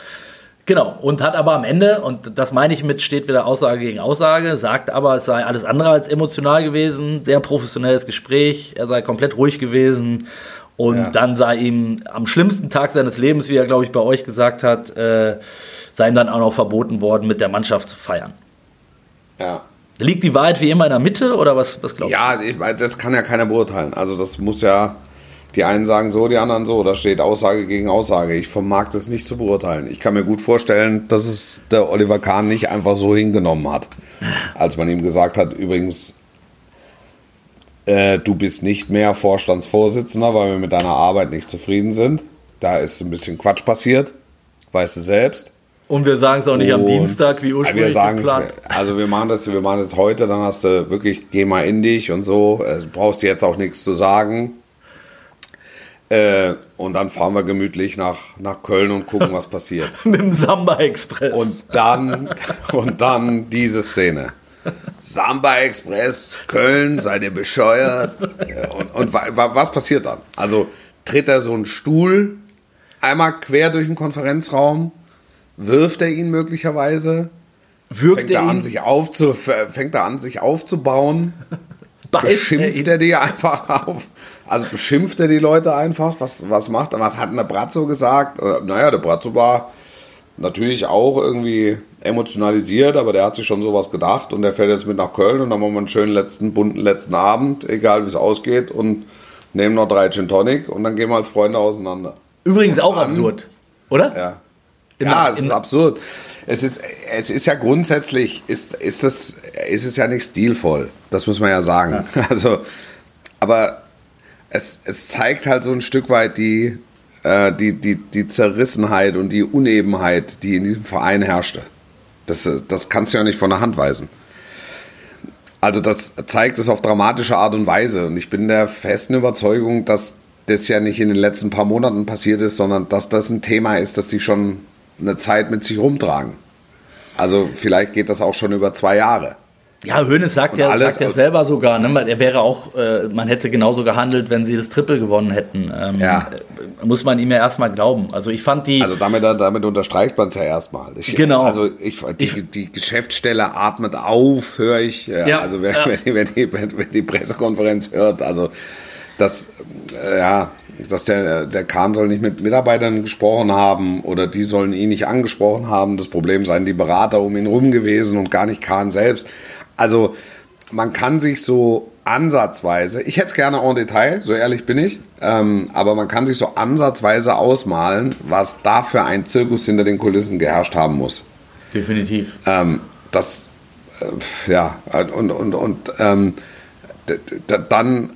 Genau, und hat aber am Ende, und das meine ich mit, steht wieder Aussage gegen Aussage, sagt aber, es sei alles andere als emotional gewesen, sehr professionelles Gespräch, er sei komplett ruhig gewesen und ja. dann sei ihm am schlimmsten Tag seines Lebens, wie er, glaube ich, bei euch gesagt hat, äh, sei ihm dann auch noch verboten worden, mit der Mannschaft zu feiern. Ja. Liegt die Wahrheit wie immer in der Mitte oder was, was glaubst ja, du? Ja, das kann ja keiner beurteilen. Also das muss ja, die einen sagen so, die anderen so. Da steht Aussage gegen Aussage. Ich vermag das nicht zu beurteilen. Ich kann mir gut vorstellen, dass es der Oliver Kahn nicht einfach so hingenommen hat. Als man ihm gesagt hat, übrigens, äh, du bist nicht mehr Vorstandsvorsitzender, weil wir mit deiner Arbeit nicht zufrieden sind. Da ist ein bisschen Quatsch passiert. Weißt du selbst. Und wir sagen es auch nicht und am Dienstag, wie ursprünglich wir sagen geplant. also wir machen das, wir machen das heute, dann hast du wirklich, geh mal in dich und so. Du brauchst jetzt auch nichts zu sagen. Äh, und dann fahren wir gemütlich nach, nach Köln und gucken, was passiert. Mit dem Samba Express. Und dann, und dann diese Szene. Samba Express, Köln, seid ihr bescheuert? Und, und was passiert dann? Also tritt er so einen Stuhl einmal quer durch den Konferenzraum, wirft er ihn möglicherweise, Wirkt fängt er, er an, sich aufzu, fängt er an, sich aufzubauen, beschimpft er, er die einfach auf, also beschimpft er die Leute einfach, was, was macht er, was hat der Brazzo gesagt? Naja, der Brazzo war natürlich auch irgendwie emotionalisiert, aber der hat sich schon sowas gedacht und der fährt jetzt mit nach Köln und dann machen wir einen schönen letzten, bunten letzten Abend, egal wie es ausgeht und nehmen noch drei Gin Tonic und dann gehen wir als Freunde auseinander. Übrigens auch dann, absurd, oder? Ja. In ja, es ist absurd. Es ist, es ist ja grundsätzlich, ist, ist, es, ist es ja nicht stilvoll. Das muss man ja sagen. Ja. Also, es, es zeigt halt so ein Stück weit die, äh, die, die, die Zerrissenheit und die Unebenheit, die in diesem Verein herrschte. Das, das kannst du ja nicht von der Hand weisen. Also das zeigt es auf dramatische Art und Weise. Und ich bin der festen Überzeugung, dass das ja nicht in den letzten paar Monaten passiert ist, sondern dass das ein Thema ist, das sie schon eine Zeit mit sich rumtragen. Also vielleicht geht das auch schon über zwei Jahre. Ja, Hönes sagt ja, sagt ja selber sogar, ne, er wäre auch, äh, man hätte genauso gehandelt, wenn sie das Triple gewonnen hätten. Ähm, ja. Äh, muss man ihm ja erstmal glauben. Also ich fand die. Also damit, damit unterstreicht man es ja erstmal. Ich, genau. Also ich, die, ich, die Geschäftsstelle atmet auf, höre ich. Ja, ja, also wenn, ja. wenn, die, wenn, die, wenn die Pressekonferenz hört, also das, äh, ja, dass der, der Kahn soll nicht mit Mitarbeitern gesprochen haben oder die sollen ihn nicht angesprochen haben. Das Problem seien die Berater um ihn rum gewesen und gar nicht Kahn selbst. Also man kann sich so ansatzweise, ich hätte es gerne en Detail, so ehrlich bin ich, ähm, aber man kann sich so ansatzweise ausmalen, was da für ein Zirkus hinter den Kulissen geherrscht haben muss. Definitiv. Ähm, das, äh, ja, und, und, und ähm, dann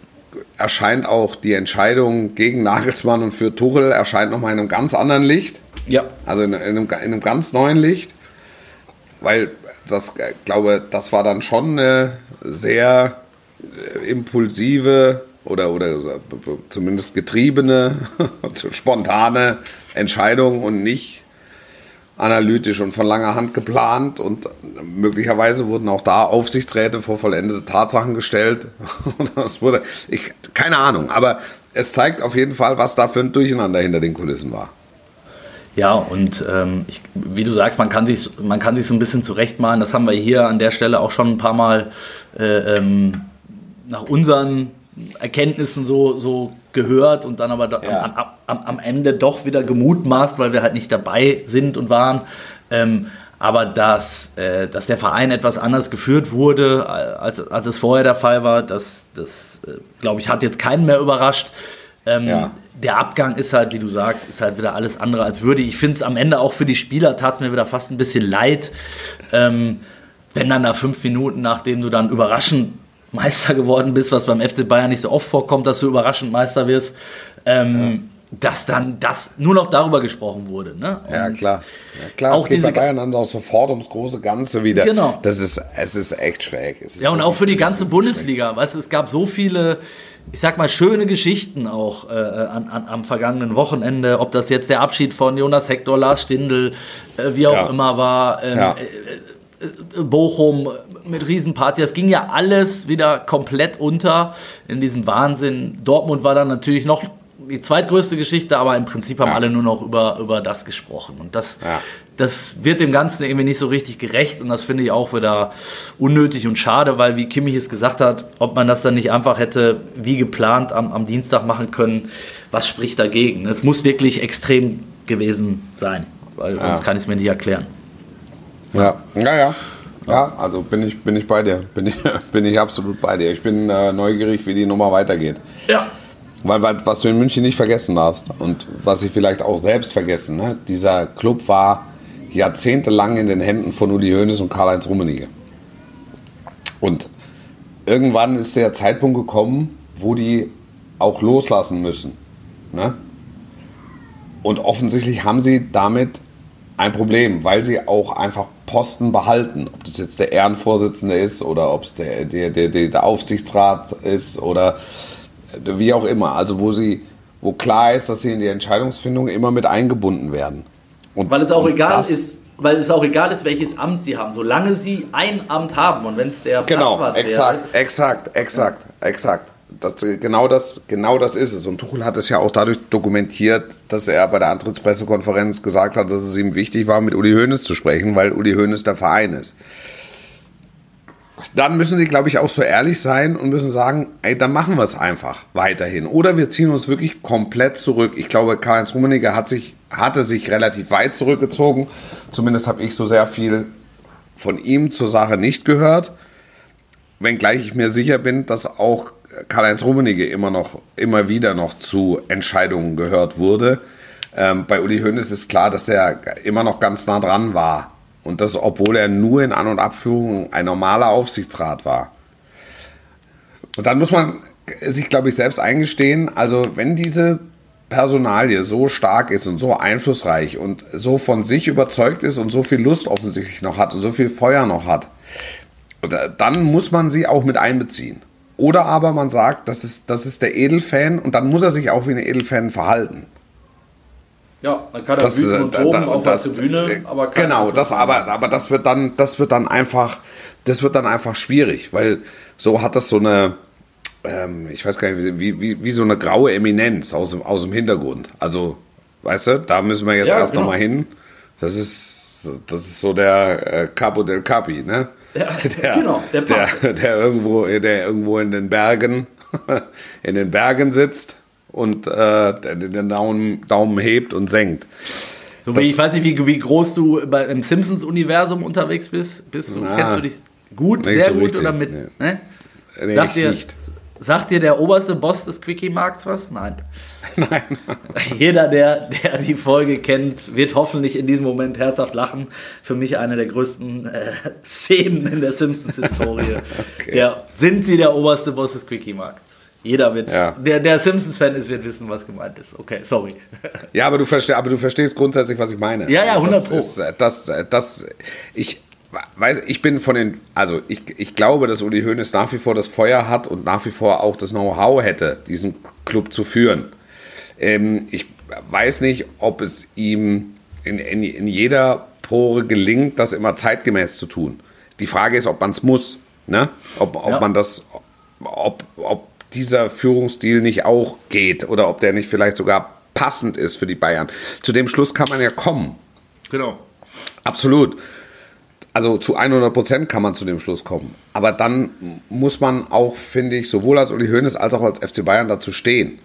erscheint auch die Entscheidung gegen Nagelsmann und für Tuchel erscheint nochmal in einem ganz anderen Licht. Ja. Also in, in, einem, in einem ganz neuen Licht. Weil das, äh, glaube, das war dann schon eine sehr äh, impulsive oder, oder zumindest getriebene, spontane Entscheidung und nicht analytisch und von langer Hand geplant und möglicherweise wurden auch da Aufsichtsräte vor vollendete Tatsachen gestellt. das wurde, ich, keine Ahnung, aber es zeigt auf jeden Fall, was da für ein Durcheinander hinter den Kulissen war. Ja, und ähm, ich, wie du sagst, man kann, sich, man kann sich so ein bisschen zurechtmalen. Das haben wir hier an der Stelle auch schon ein paar Mal äh, ähm, nach unseren Erkenntnissen so, so gehört und dann aber da, ja. am, am, am, Ende doch wieder gemutmaßt, weil wir halt nicht dabei sind und waren. Ähm, aber dass, äh, dass der Verein etwas anders geführt wurde, als, als es vorher der Fall war, das, das äh, glaube ich, hat jetzt keinen mehr überrascht. Ähm, ja. Der Abgang ist halt, wie du sagst, ist halt wieder alles andere als würdig. Ich finde es am Ende auch für die Spieler tat es mir wieder fast ein bisschen leid, ähm, wenn dann da fünf Minuten, nachdem du dann überraschend Meister geworden bist, was beim FC Bayern nicht so oft vorkommt, dass du überraschend Meister wirst, ähm. Dass dann das nur noch darüber gesprochen wurde. Ne? ja, klar. Ja, klar, auch es geht diese, bei Bayern dann auch sofort ums große Ganze wieder. Genau. Das ist, es ist echt schräg. Ist ja, und auch für die ganze Bundesliga. Weißt du, es gab so viele ich sag mal, schöne Geschichten auch äh, an, an, am vergangenen Wochenende, ob das jetzt der Abschied von Jonas Hector, Lars Stindl, äh, wie auch ja. immer war, ähm, ja. äh, äh Bochum mit Riesenparty. Das ging ja alles wieder komplett unter in diesem Wahnsinn. Dortmund war dann natürlich noch die zweitgrößte Geschichte, aber im Prinzip haben ja. alle nur noch über, über das gesprochen. Und das, ja. das wird dem Ganzen irgendwie nicht so richtig gerecht und das finde ich auch wieder unnötig und schade, weil, wie Kimmich es gesagt hat, ob man das dann nicht einfach hätte, wie geplant, am, am Dienstag machen können, was spricht dagegen? Es muss wirklich extrem gewesen sein, weil sonst ja. kann ich es mir nicht erklären. Ja, ja, ja. Ja, also bin ich, bin ich bei dir. Bin ich, bin ich absolut bei dir. Ich bin äh, neugierig, wie die Nummer weitergeht. Ja. Weil, weil, was du in München nicht vergessen darfst und was ich vielleicht auch selbst vergessen, ne? dieser Club war jahrzehntelang in den Händen von Uli Hoeneß und Karl-Heinz Rummenigge. Und irgendwann ist der Zeitpunkt gekommen, wo die auch loslassen müssen. Ne? Und offensichtlich haben sie damit ein Problem, weil sie auch einfach Posten behalten. Ob das jetzt der Ehrenvorsitzende ist oder ob es der, der, der, der Aufsichtsrat ist oder wie auch immer. Also wo sie, wo klar ist, dass sie in die Entscheidungsfindung immer mit eingebunden werden. Und weil es auch egal ist, weil es auch egal ist, welches Amt sie haben, solange sie ein Amt haben und wenn es der genau, Platzwart exakt, wäre. exakt, exakt, ja. exakt. Das, genau, das, genau das ist es. Und Tuchel hat es ja auch dadurch dokumentiert, dass er bei der Antrittspressekonferenz gesagt hat, dass es ihm wichtig war, mit Uli Hoeneß zu sprechen, weil Uli Hoeneß der Verein ist dann müssen sie, glaube ich, auch so ehrlich sein und müssen sagen, ey, dann machen wir es einfach weiterhin. Oder wir ziehen uns wirklich komplett zurück. Ich glaube, Karl-Heinz Rummenigge hat sich, hatte sich relativ weit zurückgezogen. Zumindest habe ich so sehr viel von ihm zur Sache nicht gehört. Wenngleich ich mir sicher bin, dass auch Karl-Heinz Rummenigge immer noch, immer wieder noch zu Entscheidungen gehört wurde. Ähm, bei Uli Hoeneß ist klar, dass er immer noch ganz nah dran war und das, obwohl er nur in An- und Abführung ein normaler Aufsichtsrat war. Und dann muss man sich, glaube ich, selbst eingestehen, also wenn diese Personalie so stark ist und so einflussreich und so von sich überzeugt ist und so viel Lust offensichtlich noch hat und so viel Feuer noch hat, dann muss man sie auch mit einbeziehen. Oder aber man sagt, das ist, das ist der Edelfan und dann muss er sich auch wie ein Edelfan verhalten. Ja, dann kann er das, wüten und toben da, auf das, der Tribüne, aber Genau, das, aber, aber das wird dann, das wird dann einfach, das wird dann einfach schwierig, weil so hat das so eine, ähm, ich weiß gar nicht, wie, wie, wie so eine graue Eminenz aus dem, aus dem Hintergrund. Also, weißt du, da müssen wir jetzt ja, erst genau. nochmal hin. Das ist, das ist so der äh, Capo del Capi, ne? Ja, der, genau, der, der, der, irgendwo, der irgendwo in den Bergen, in den Bergen sitzt und äh, den Daumen, Daumen hebt und senkt. So wie, ich weiß nicht, wie, wie groß du bei, im Simpsons-Universum unterwegs bist. bist du, na, kennst du dich gut, sehr so gut richtig, oder mit? Nee. Ne? Nee, sagt, dir, nicht. sagt dir der oberste Boss des Quickie-Markts was? Nein. Nein. Jeder, der, der die Folge kennt, wird hoffentlich in diesem Moment herzhaft lachen. Für mich eine der größten äh, Szenen in der Simpsons-Historie. okay. ja, sind sie der oberste Boss des Quickie-Markts? Jeder wird, ja. der, der Simpsons-Fan ist, wird wissen, was gemeint ist. Okay, sorry. Ja, aber du, versteh, aber du verstehst grundsätzlich, was ich meine. Ja, ja, 100 Pro. Das, ist, das, das, ich, weiß, ich bin von den, also ich, ich glaube, dass Uli Hoeneß nach wie vor das Feuer hat und nach wie vor auch das Know-how hätte, diesen Club zu führen. Ähm, ich weiß nicht, ob es ihm in, in, in jeder Tore gelingt, das immer zeitgemäß zu tun. Die Frage ist, ob man es muss. Ne? Ob, ob Ja. man das, ob, ob dieser Führungsstil nicht auch geht oder ob der nicht vielleicht sogar passend ist für die Bayern. Zu dem Schluss kann man ja kommen. Genau. Absolut. Also zu 100 Prozent kann man zu dem Schluss kommen. Aber dann muss man auch, finde ich, sowohl als Uli Hoeneß als auch als FC Bayern dazu stehen.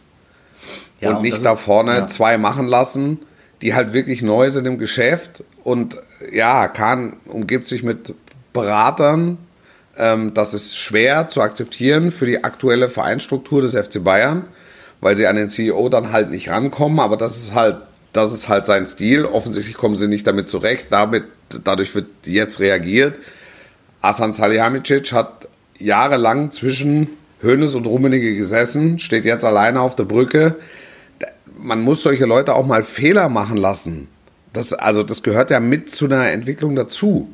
Ja, und und nicht da ist- vorne ja. zwei machen lassen, die halt wirklich neu sind im Geschäft. Und ja, Kahn umgibt sich mit Beratern. Ähm, das ist schwer zu akzeptieren für die aktuelle Vereinsstruktur des FC Bayern, weil sie an den CEO dann halt nicht rankommen. Aber das ist halt, das ist halt sein Stil. Offensichtlich kommen sie nicht damit zurecht. Damit, dadurch wird jetzt reagiert. Asan Salihamidzic hat jahrelang zwischen Hoeneß und Rummenigge gesessen, steht jetzt alleine auf der Brücke. Man muss solche Leute auch mal Fehler machen lassen. Das, also das gehört ja mit zu einer Entwicklung dazu.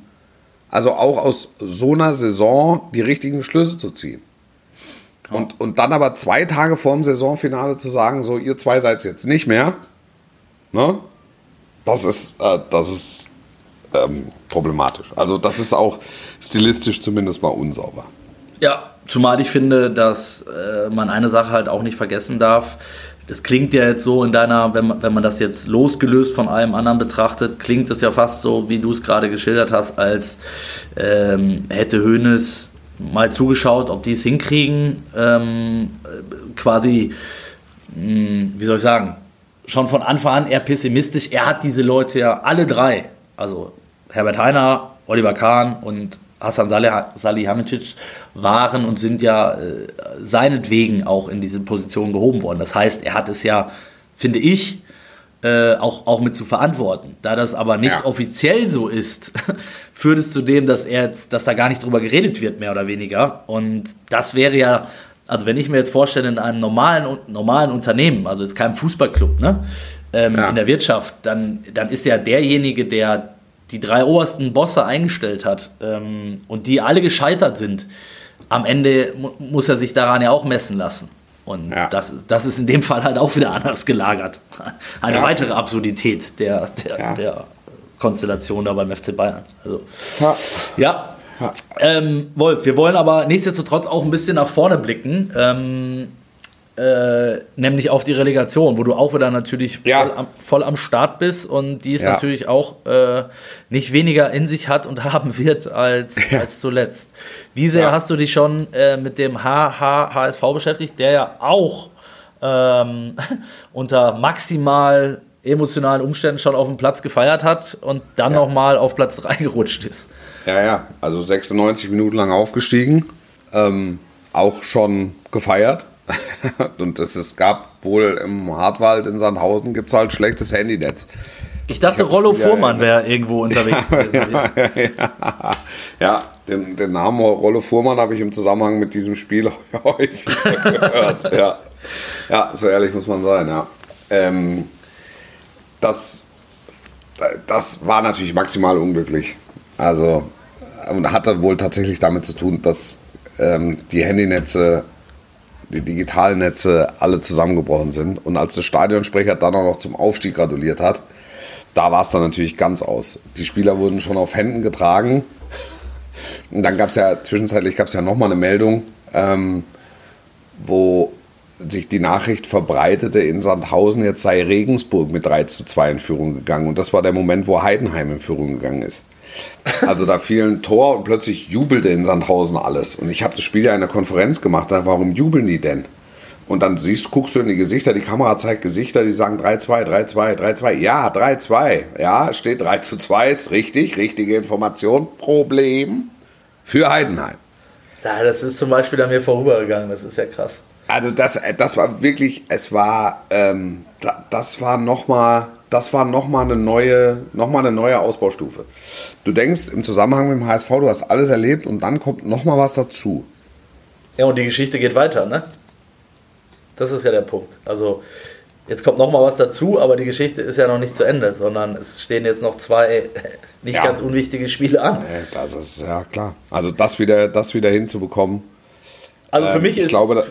Also auch aus so einer Saison die richtigen Schlüsse zu ziehen. Und, und dann aber zwei Tage vor dem Saisonfinale zu sagen, so ihr zwei seid jetzt nicht mehr, ne? das ist, äh, das ist ähm, problematisch. Also das ist auch stilistisch zumindest mal unsauber. Ja, zumal ich finde, dass äh, man eine Sache halt auch nicht vergessen darf. Das klingt ja jetzt so in deiner, wenn man, wenn man das jetzt losgelöst von allem anderen betrachtet, klingt es ja fast so, wie du es gerade geschildert hast, als ähm, hätte Hoeneß mal zugeschaut, ob die es hinkriegen, ähm, äh, quasi, mh, wie soll ich sagen, schon von Anfang an eher pessimistisch. Er hat diese Leute ja alle drei, also Herbert Heiner, Oliver Kahn und Hassan Salih- Salihamidzic waren und sind ja äh, seinetwegen auch in diese Position gehoben worden. Das heißt, er hat es ja, finde ich, äh, auch, auch mit zu verantworten. Da das aber nicht Ja. offiziell so ist, führt es zu dem, dass er jetzt, dass da gar nicht drüber geredet wird, mehr oder weniger. Und das wäre ja, also wenn ich mir jetzt vorstelle, in einem normalen, normalen Unternehmen, also jetzt keinem Fußballclub, ne, ähm, Ja. in der Wirtschaft, dann, dann ist ja derjenige, der die drei obersten Bosse eingestellt hat ähm, und die alle gescheitert sind, am Ende mu muss er sich daran ja auch messen lassen. Und Ja. das, das ist in dem Fall halt auch wieder anders gelagert. Eine Ja. weitere Absurdität der, der, Ja. der Konstellation da beim FC Bayern. Also, Ja. Ähm, Wolf, wir wollen aber nichtsdestotrotz auch ein bisschen nach vorne blicken. Ähm, äh, nämlich auf die Relegation, wo du auch wieder natürlich Ja. voll, am, voll am Start bist und die es Ja. natürlich auch äh, nicht weniger in sich hat und haben wird als, als zuletzt. Wie sehr Ja. hast du dich schon äh, mit dem HH HSV beschäftigt, der ja auch ähm, unter maximal emotionalen Umständen schon auf dem Platz gefeiert hat und dann Ja. nochmal auf Platz 3 gerutscht ist? Ja, ja, also 96 Minuten lang aufgestiegen, ähm, auch schon gefeiert. Und es, es gab wohl im Hartwald in Sandhausen gibt es halt schlechtes Handynetz. Ich dachte, Ich Rollo Fuhrmann wäre irgendwo unterwegs gewesen. Ja, den, den Namen Rollo Fuhrmann habe ich im Zusammenhang mit diesem Spiel häufig gehört. Ja. ja, so ehrlich muss man sein, ja. Ähm, das, das war natürlich maximal unglücklich. Also, und hatte wohl tatsächlich damit zu tun, dass ähm, die Handynetze, die digitalen Netze alle zusammengebrochen sind. Und als der Stadionsprecher dann auch noch zum Aufstieg gratuliert hat, da war es dann natürlich ganz aus. Die Spieler wurden schon auf Händen getragen. Und dann gab es ja, zwischenzeitlich gab es ja nochmal eine Meldung, ähm, wo sich die Nachricht verbreitete, in Sandhausen jetzt sei Regensburg mit 3 zu 2 in Führung gegangen. Und das war der Moment, wo Heidenheim in Führung gegangen ist. Also da fiel ein Tor und plötzlich jubelte in Sandhausen alles. Und ich habe das Spiel ja in der Konferenz gemacht, da, warum jubeln die denn? Und dann siehst, guckst du in die Gesichter, die Kamera zeigt Gesichter, die sagen 3-2, 3-2, 3-2. Ja, 3-2. Ja, steht 3 zu 2, ist richtig, richtige Information. Problem für Heidenheim. Ja, das ist zum Beispiel an mir vorübergegangen, das ist ja krass. Also das, das war wirklich, es war, ähm, da- das war nochmal, das war noch mal eine neue, noch mal eine neue Ausbaustufe. Du denkst im Zusammenhang mit dem HSV, du hast alles erlebt und dann kommt nochmal was dazu. Ja, und die Geschichte geht weiter, ne? Das ist ja der Punkt. Also, jetzt kommt noch mal was dazu, aber die Geschichte ist ja noch nicht zu Ende, sondern es stehen jetzt noch zwei nicht Ja. ganz unwichtige Spiele an. Das ist ja klar. Also das wieder, das wieder hinzubekommen. Also für Ähm, mich ich ist glaube,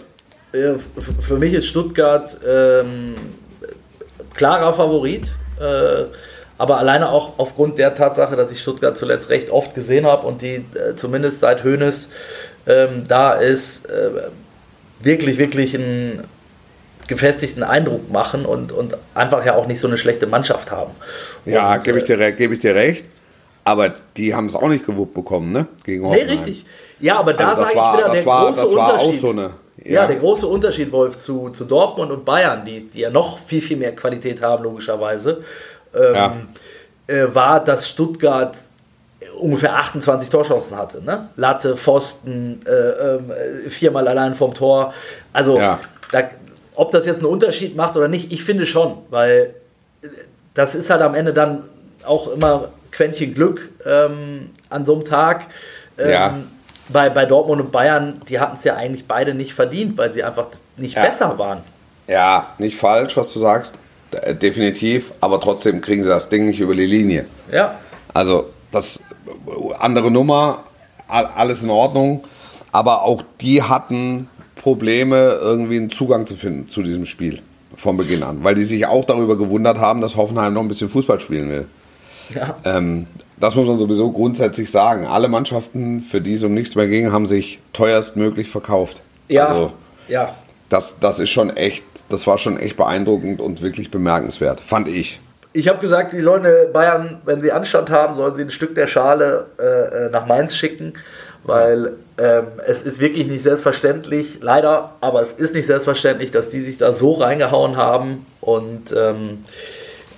äh, für mich ist Stuttgart ähm, klarer Favorit. Äh, aber alleine auch aufgrund der Tatsache, dass ich Stuttgart zuletzt recht oft gesehen habe und die äh, zumindest seit Hoeneß ähm, da ist, äh, wirklich, wirklich einen gefestigten Eindruck machen und, und einfach ja auch nicht so eine schlechte Mannschaft haben. Ja, Und, gebe ich, äh, dir, geb ich dir recht. Aber die haben es auch nicht gewuppt bekommen, ne? Gegen Nee, Hoffenheim. richtig. Ja, aber da Also sage war- ich wieder, das der war- große das war auch Unterschied. so eine- ja. ja. der große Unterschied, Wolf, zu, zu Dortmund und Bayern, die, die ja noch viel, viel mehr Qualität haben, logischerweise, ähm, Ja. äh, war, dass Stuttgart ungefähr 28 Torchancen hatte. Ne? Latte, Pfosten, äh, ähm, äh, viermal allein vom Tor. Also, Ja. da, ob das jetzt einen Unterschied macht oder nicht, ich finde schon, weil äh, das ist halt am Ende dann auch immer Quäntchen Glück ähm, an so einem Tag. Ähm, Ja. Bei, bei Dortmund und Bayern, die hatten es ja eigentlich beide nicht verdient, weil sie einfach nicht Ja. besser waren. Ja, nicht falsch, was du sagst. D- Definitiv. Aber trotzdem kriegen sie das Ding nicht über die Linie. Ja. Also, das andere Nummer, alles in Ordnung. Aber auch die hatten Probleme, irgendwie einen Zugang zu finden zu diesem Spiel von Beginn an. Weil die sich auch darüber gewundert haben, dass Hoffenheim noch ein bisschen Fußball spielen will. ja. Ähm, das muss man sowieso grundsätzlich sagen. Alle Mannschaften, für die es um nichts mehr ging, haben sich teuerstmöglich verkauft. Ja. Also, ja. das, das ist schon echt, das war schon echt beeindruckend und wirklich bemerkenswert, fand ich. Ich habe gesagt, die sollen Bayern, wenn sie Anstand haben, sollen sie ein Stück der Schale äh, äh, nach Mainz schicken, weil ähm, es ist wirklich nicht selbstverständlich, leider, aber es ist nicht selbstverständlich, dass die sich da so reingehauen haben und ähm,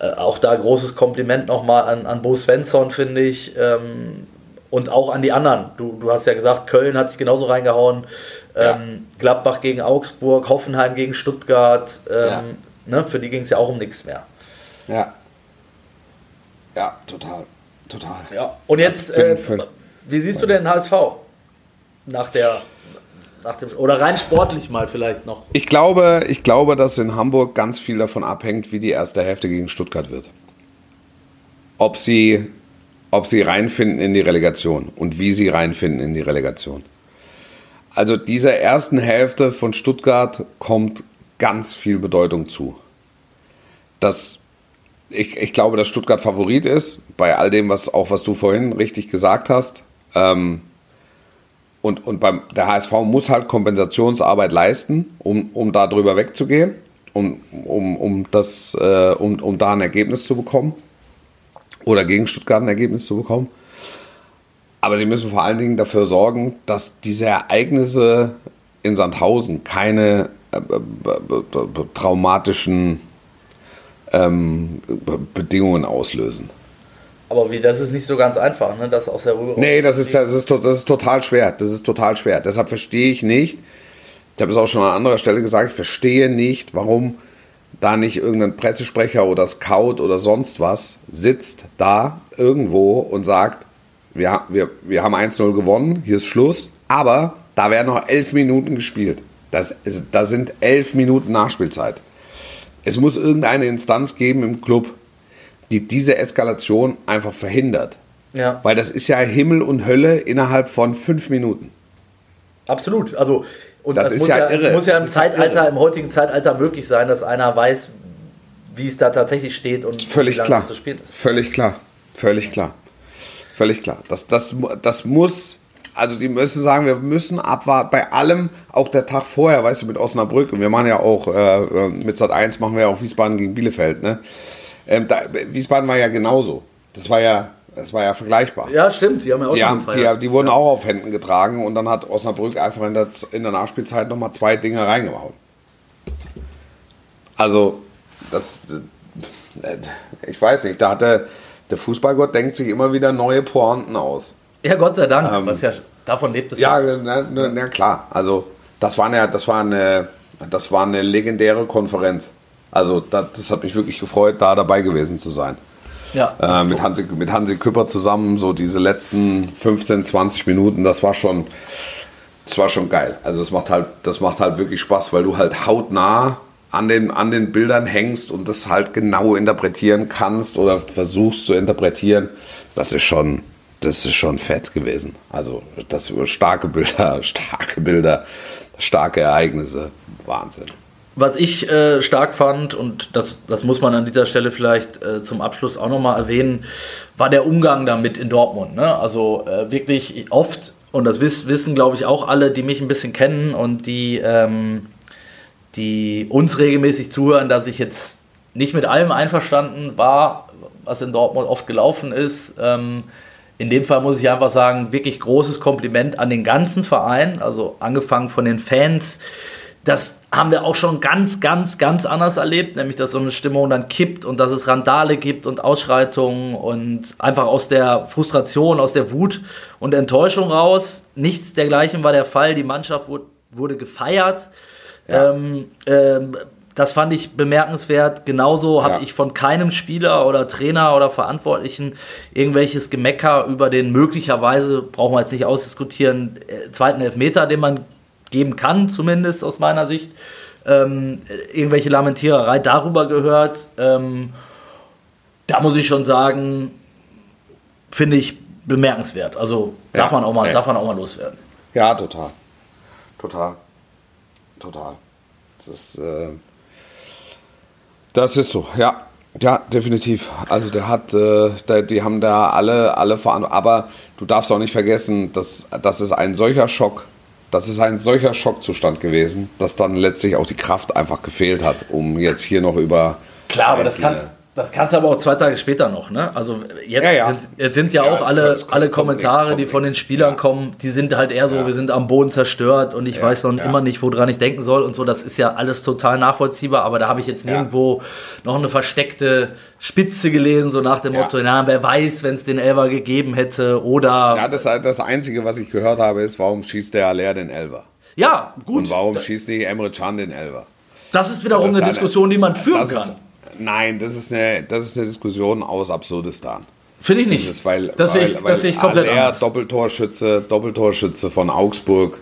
äh, auch da großes Kompliment nochmal an, an Bo Svensson, finde ich. Ähm, und auch an die anderen. Du, du hast ja gesagt, Köln hat sich genauso reingehauen. Ähm, Gladbach gegen Augsburg, Hoffenheim gegen Stuttgart. Ähm, Ja. ne, für die ging es ja auch um nichts mehr. Ja. Ja, total. Total. Ja. Und jetzt, äh, wie siehst du denn HSV? Nach der, nach dem, oder rein sportlich mal vielleicht noch. Ich glaube, ich glaube, dass in Hamburg ganz viel davon abhängt, wie die erste Hälfte gegen Stuttgart wird. Ob sie, ob sie reinfinden in die Relegation und wie sie reinfinden in die Relegation. Also dieser ersten Hälfte von Stuttgart kommt ganz viel Bedeutung zu. Das, ich, ich glaube, dass Stuttgart Favorit ist, bei all dem, was auch was du vorhin richtig gesagt hast. Ähm, und, und beim, der HSV muss halt Kompensationsarbeit leisten, um, um da drüber wegzugehen, um, um, um, das, äh, um, um da ein Ergebnis zu bekommen. Oder gegen Stuttgart ein Ergebnis zu bekommen. Aber sie müssen vor allen Dingen dafür sorgen, dass diese Ereignisse in Sandhausen keine äh, b- b- traumatischen ähm, Bedingungen auslösen. Aber wie, das ist nicht so ganz einfach, ne? Das aus der Rührung. Nee, das ist, das, ist, das ist total schwer. Das ist total schwer. Deshalb verstehe ich nicht, ich habe es auch schon an anderer Stelle gesagt, ich verstehe nicht, warum da nicht irgendein Pressesprecher oder Scout oder sonst was sitzt da irgendwo und sagt, wir, wir, wir haben 1-0 gewonnen, hier ist Schluss, aber da werden noch elf Minuten gespielt. Das ist, da sind elf Minuten Nachspielzeit. Es muss irgendeine Instanz geben im Club, die diese Eskalation einfach verhindert. Ja, Weil das ist ja Himmel und Hölle innerhalb von fünf Minuten. absolut. Also, und Das das, ist muss ja ja, irre. muss ja Das im ja Zeitalter, irre. im heutigen Zeitalter möglich sein, dass einer weiß, wie es da tatsächlich steht und Völlig wie lange klar. zu spielen ist. Völlig klar. Völlig klar. Völlig klar. Das, das, das muss, also die müssen sagen, wir müssen abwarten. Bei allem, auch der Tag vorher, weißt du, mit Osnabrück. Und wir machen ja auch, äh, mit Sat 1 machen wir ja auch Wiesbaden gegen Bielefeld. Ne? Ähm, da, Wiesbaden war ja genauso. Das war ja, das war ja vergleichbar. Ja, stimmt. Die haben ja auch Die, haben, die, die wurden auch auf Händen getragen und dann hat Osnabrück einfach in der, in der Nachspielzeit nochmal zwei Dinge reingehauen. Also, das, äh, ich weiß nicht, da hat der, Fußballgott denkt sich immer wieder neue Pointen aus. Ja, Gott sei Dank. Ähm, was ja davon lebt es. Ja, na, na, na klar. Also, das war eine, das war eine, das war eine legendäre Konferenz. Also, das, das hat mich wirklich gefreut, da dabei gewesen zu sein. ja das Äh, mit. Hansi, mit Hansi Küpper zusammen, so diese letzten 15, 20 Minuten, das war schon, das war schon geil. Also es macht halt, das macht halt wirklich Spaß, weil du halt hautnah an den, an den Bildern hängst und das halt genau interpretieren kannst oder versuchst zu interpretieren. Das ist schon, das ist schon fett gewesen. Also das über starke Bilder, starke Bilder, starke Ereignisse. Wahnsinn. Was ich äh, stark fand, und das, das muss man an dieser Stelle vielleicht äh, zum Abschluss auch nochmal erwähnen, war der Umgang damit in Dortmund. Ne? Also äh, wirklich oft, und das wiss, wissen, glaube ich, auch alle, die mich ein bisschen kennen und die, ähm, die uns regelmäßig zuhören, dass ich jetzt nicht mit allem einverstanden war, was in Dortmund oft gelaufen ist. Ähm, in dem Fall muss ich einfach sagen, wirklich großes Kompliment an den ganzen Verein, also angefangen von den Fans. Das haben wir auch schon ganz, ganz, ganz anders erlebt, nämlich dass so eine Stimmung dann kippt und dass es Randale gibt und Ausschreitungen und einfach aus der Frustration, aus der Wut und Enttäuschung raus. Nichts dergleichen war der Fall. Die Mannschaft wurde, wurde gefeiert. Ja. Ähm, ähm, das fand ich bemerkenswert. Genauso habe ja. ich von keinem Spieler oder Trainer oder Verantwortlichen irgendwelches Gemecker über den möglicherweise, brauchen wir jetzt nicht ausdiskutieren, äh, zweiten Elfmeter, den man geben kann, zumindest aus meiner Sicht. Ähm, irgendwelche Lamentiererei darüber gehört. Ähm, da muss ich schon sagen, finde ich bemerkenswert. Also darf, ja, man auch mal, ja. darf man auch mal loswerden. Ja, total. Total. Total. Das, äh, das ist so, ja. Ja, definitiv. Also der hat, äh, der, die haben da alle, alle Verantwortung. Aber du darfst auch nicht vergessen, dass das ist ein solcher Schock. Das ist ein solcher Schockzustand gewesen, dass dann letztlich auch die Kraft einfach gefehlt hat, um jetzt hier noch über. Klar, aber das kannst, das kannst du aber auch zwei Tage später noch, ne? Also jetzt, ja, ja. Sind, jetzt sind ja, ja auch alle, alle Kommentare, komplex, die von den Spielern kommen, die sind halt eher so, wir sind am Boden zerstört und ich weiß noch immer nicht, woran ich denken soll und so. Das ist ja alles total nachvollziehbar, aber da habe ich jetzt nirgendwo noch eine versteckte Spitze gelesen, so nach dem Motto, na, wer weiß, wenn es den Elver gegeben hätte oder. Ja, das, das Einzige, was ich gehört habe, ist, warum schießt der Aller den Elver? Ja, gut. Und warum schießt nicht Emre Can den Elver? Das ist wiederum das eine, eine Diskussion, die man führen kann. Ist, Nein, das ist eine, das ist eine Diskussion aus Absurdistan. Finde ich nicht. Das ist, weil, das weil, sehe ich, das ich komplett Aller, anders. Doppeltorschütze, Doppeltorschütze von Augsburg,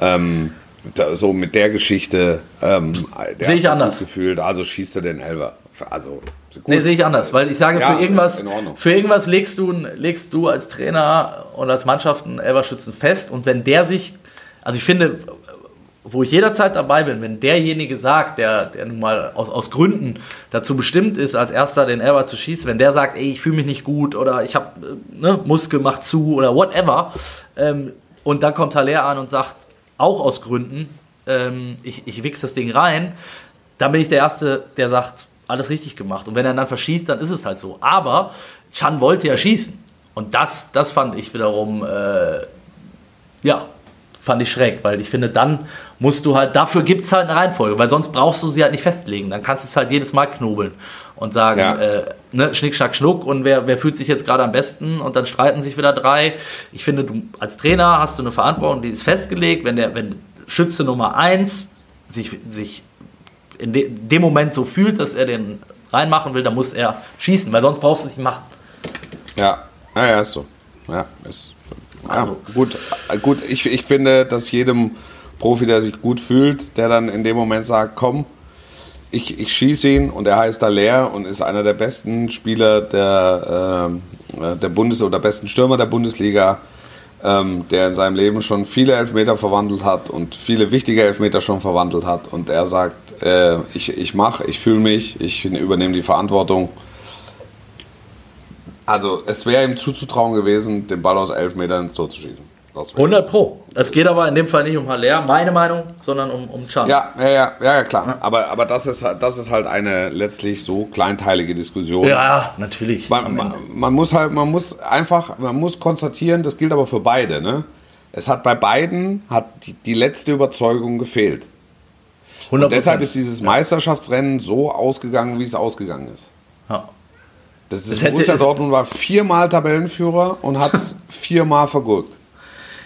ähm, da, so mit der Geschichte, ähm, sehe ich anders. gefühlt, also schießt er den Elber. Also, gut. Nee, sehe ich anders, weil ich sage, ja, für, irgendwas, für irgendwas legst du, legst du als Trainer und als Mannschaft einen Elberschützen fest und wenn der sich, also ich finde, wo ich jederzeit dabei bin, wenn derjenige sagt, der, der nun mal aus, aus Gründen dazu bestimmt ist, als erster den Elber zu schießen, wenn der sagt, ey, ich fühle mich nicht gut oder ich habe äh, ne, Muskel macht zu oder whatever, ähm, und dann kommt Haller an und sagt, auch aus Gründen, ähm, ich, ich wichs das Ding rein, dann bin ich der Erste, der sagt, alles richtig gemacht. Und wenn er dann verschießt, dann ist es halt so. Aber Chan wollte ja schießen. Und das, das fand ich wiederum, äh, ja, fand ich schräg, weil ich finde, dann musst du halt, dafür gibt es halt eine Reihenfolge, weil sonst brauchst du sie halt nicht festlegen. Dann kannst du es halt jedes Mal knobeln und sagen, ja. äh, ne, Schnick, Schnack, Schnuck und wer, wer fühlt sich jetzt gerade am besten und dann streiten sich wieder drei. Ich finde, du als Trainer hast du eine Verantwortung, die ist festgelegt, wenn der, wenn Schütze Nummer eins sich, sich in de, dem Moment so fühlt, dass er den reinmachen will, dann muss er schießen, weil sonst brauchst du es nicht machen. Ja, ja, ja, ist so. Ja, ist ja, gut, gut ich, ich finde, dass jedem Profi, der sich gut fühlt, der dann in dem Moment sagt, komm, ich, ich schieße ihn und er heißt da leer und ist einer der besten Spieler der, äh, der Bundes- oder besten Stürmer der Bundesliga, ähm, der in seinem Leben schon viele Elfmeter verwandelt hat und viele wichtige Elfmeter schon verwandelt hat und er sagt, äh, ich, ich mache, ich fühle mich, ich übernehme die Verantwortung also es wäre ihm zuzutrauen gewesen, den Ball aus elf Metern ins Tor zu schießen. 100 Pro. Es geht aber in dem Fall nicht um Haller, meine Meinung, sondern um, um Chan. Ja, ja, ja, ja, klar. Aber, aber das, ist, das ist halt eine letztlich so kleinteilige Diskussion. Ja, natürlich. Man, man, man, muss halt, man muss einfach, man muss konstatieren, das gilt aber für beide. Ne? Es hat bei beiden hat die, die letzte Überzeugung gefehlt. 100%. Und deshalb ist dieses Meisterschaftsrennen so ausgegangen, wie es ausgegangen ist. Ja. Das ist das Borussia Dortmund war viermal Tabellenführer und hat es viermal vergurkt.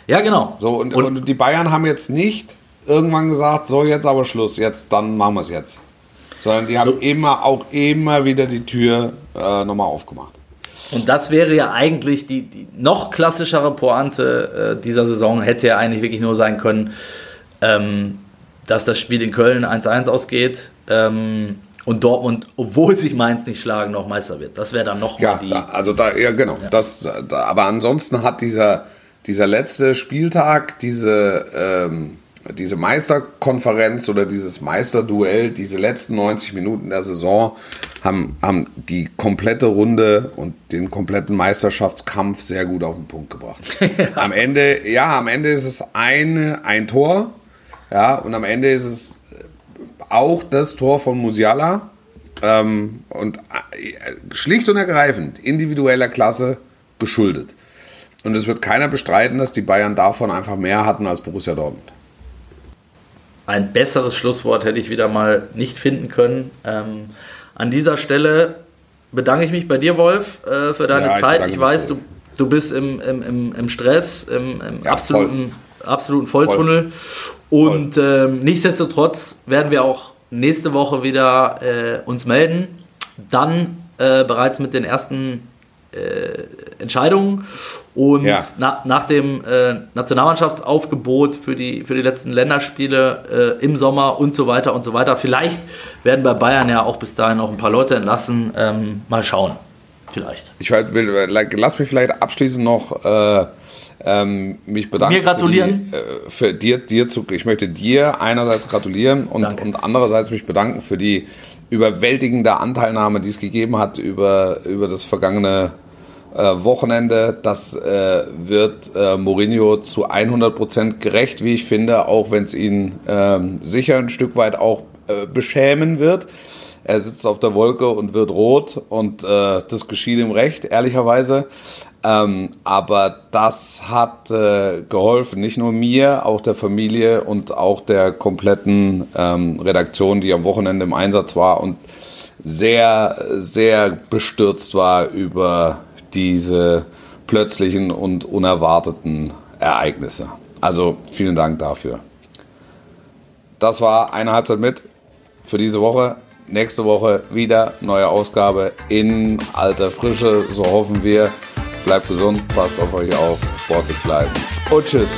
Ja, genau. So, und, und, und, die Bayern haben jetzt nicht irgendwann gesagt, so jetzt aber Schluss, jetzt, dann machen wir es jetzt. Sondern die haben so. immer auch immer wieder die Tür äh, nochmal aufgemacht. Und das wäre ja eigentlich die, die noch klassischere Pointe äh, dieser Saison, hätte ja eigentlich wirklich nur sein können, ähm, dass das Spiel in Köln 1-1 ausgeht. Ähm, und Dortmund, obwohl sich Mainz nicht schlagen, noch Meister wird. Das wäre dann noch ja, die. Da, also da, ja genau. Ja. Das, da, aber ansonsten hat dieser, dieser letzte Spieltag, diese, ähm, diese Meisterkonferenz oder dieses Meisterduell, diese letzten 90 Minuten der Saison haben, haben die komplette Runde und den kompletten Meisterschaftskampf sehr gut auf den Punkt gebracht. ja. Am Ende, ja, am Ende ist es eine, ein Tor, ja, und am Ende ist es auch das Tor von Musiala. Ähm, und äh, schlicht und ergreifend individueller Klasse geschuldet. Und es wird keiner bestreiten, dass die Bayern davon einfach mehr hatten als Borussia Dortmund. Ein besseres Schlusswort hätte ich wieder mal nicht finden können. Ähm, an dieser Stelle bedanke ich mich bei dir, Wolf, äh, für deine ja, Zeit. Ich, ich weiß, du, du bist im, im, im, im Stress, im, im ja, absoluten, voll. Absoluten Volltunnel. Voll. Und ähm, nichtsdestotrotz werden wir auch nächste Woche wieder äh, uns melden. Dann äh, bereits mit den ersten äh, Entscheidungen. Und ja. na, nach dem äh, Nationalmannschaftsaufgebot für die, für die letzten Länderspiele äh, im Sommer und so weiter und so weiter. Vielleicht werden bei Bayern ja auch bis dahin noch ein paar Leute entlassen. Ähm, mal schauen. Vielleicht. Ich will, lass mich vielleicht abschließend noch äh, ähm, mich bedanken. Mir gratulieren. Für, die, äh, für dir, dir zu, ich möchte dir einerseits gratulieren und, und andererseits mich bedanken für die überwältigende Anteilnahme, die es gegeben hat über, über das vergangene äh, Wochenende. Das äh, wird äh, Mourinho zu 100% gerecht, wie ich finde, auch wenn es ihn ähm, sicher ein Stück weit auch äh, beschämen wird. Er sitzt auf der Wolke und wird rot und äh, das geschieht ihm recht, ehrlicherweise. Ähm, aber das hat äh, geholfen, nicht nur mir, auch der Familie und auch der kompletten ähm, Redaktion, die am Wochenende im Einsatz war und sehr, sehr bestürzt war über diese plötzlichen und unerwarteten Ereignisse. Also vielen Dank dafür. Das war eine Halbzeit mit für diese Woche. Nächste Woche wieder neue Ausgabe in alter Frische, so hoffen wir. Bleibt gesund, passt auf euch auf, sportlich bleiben. Und tschüss.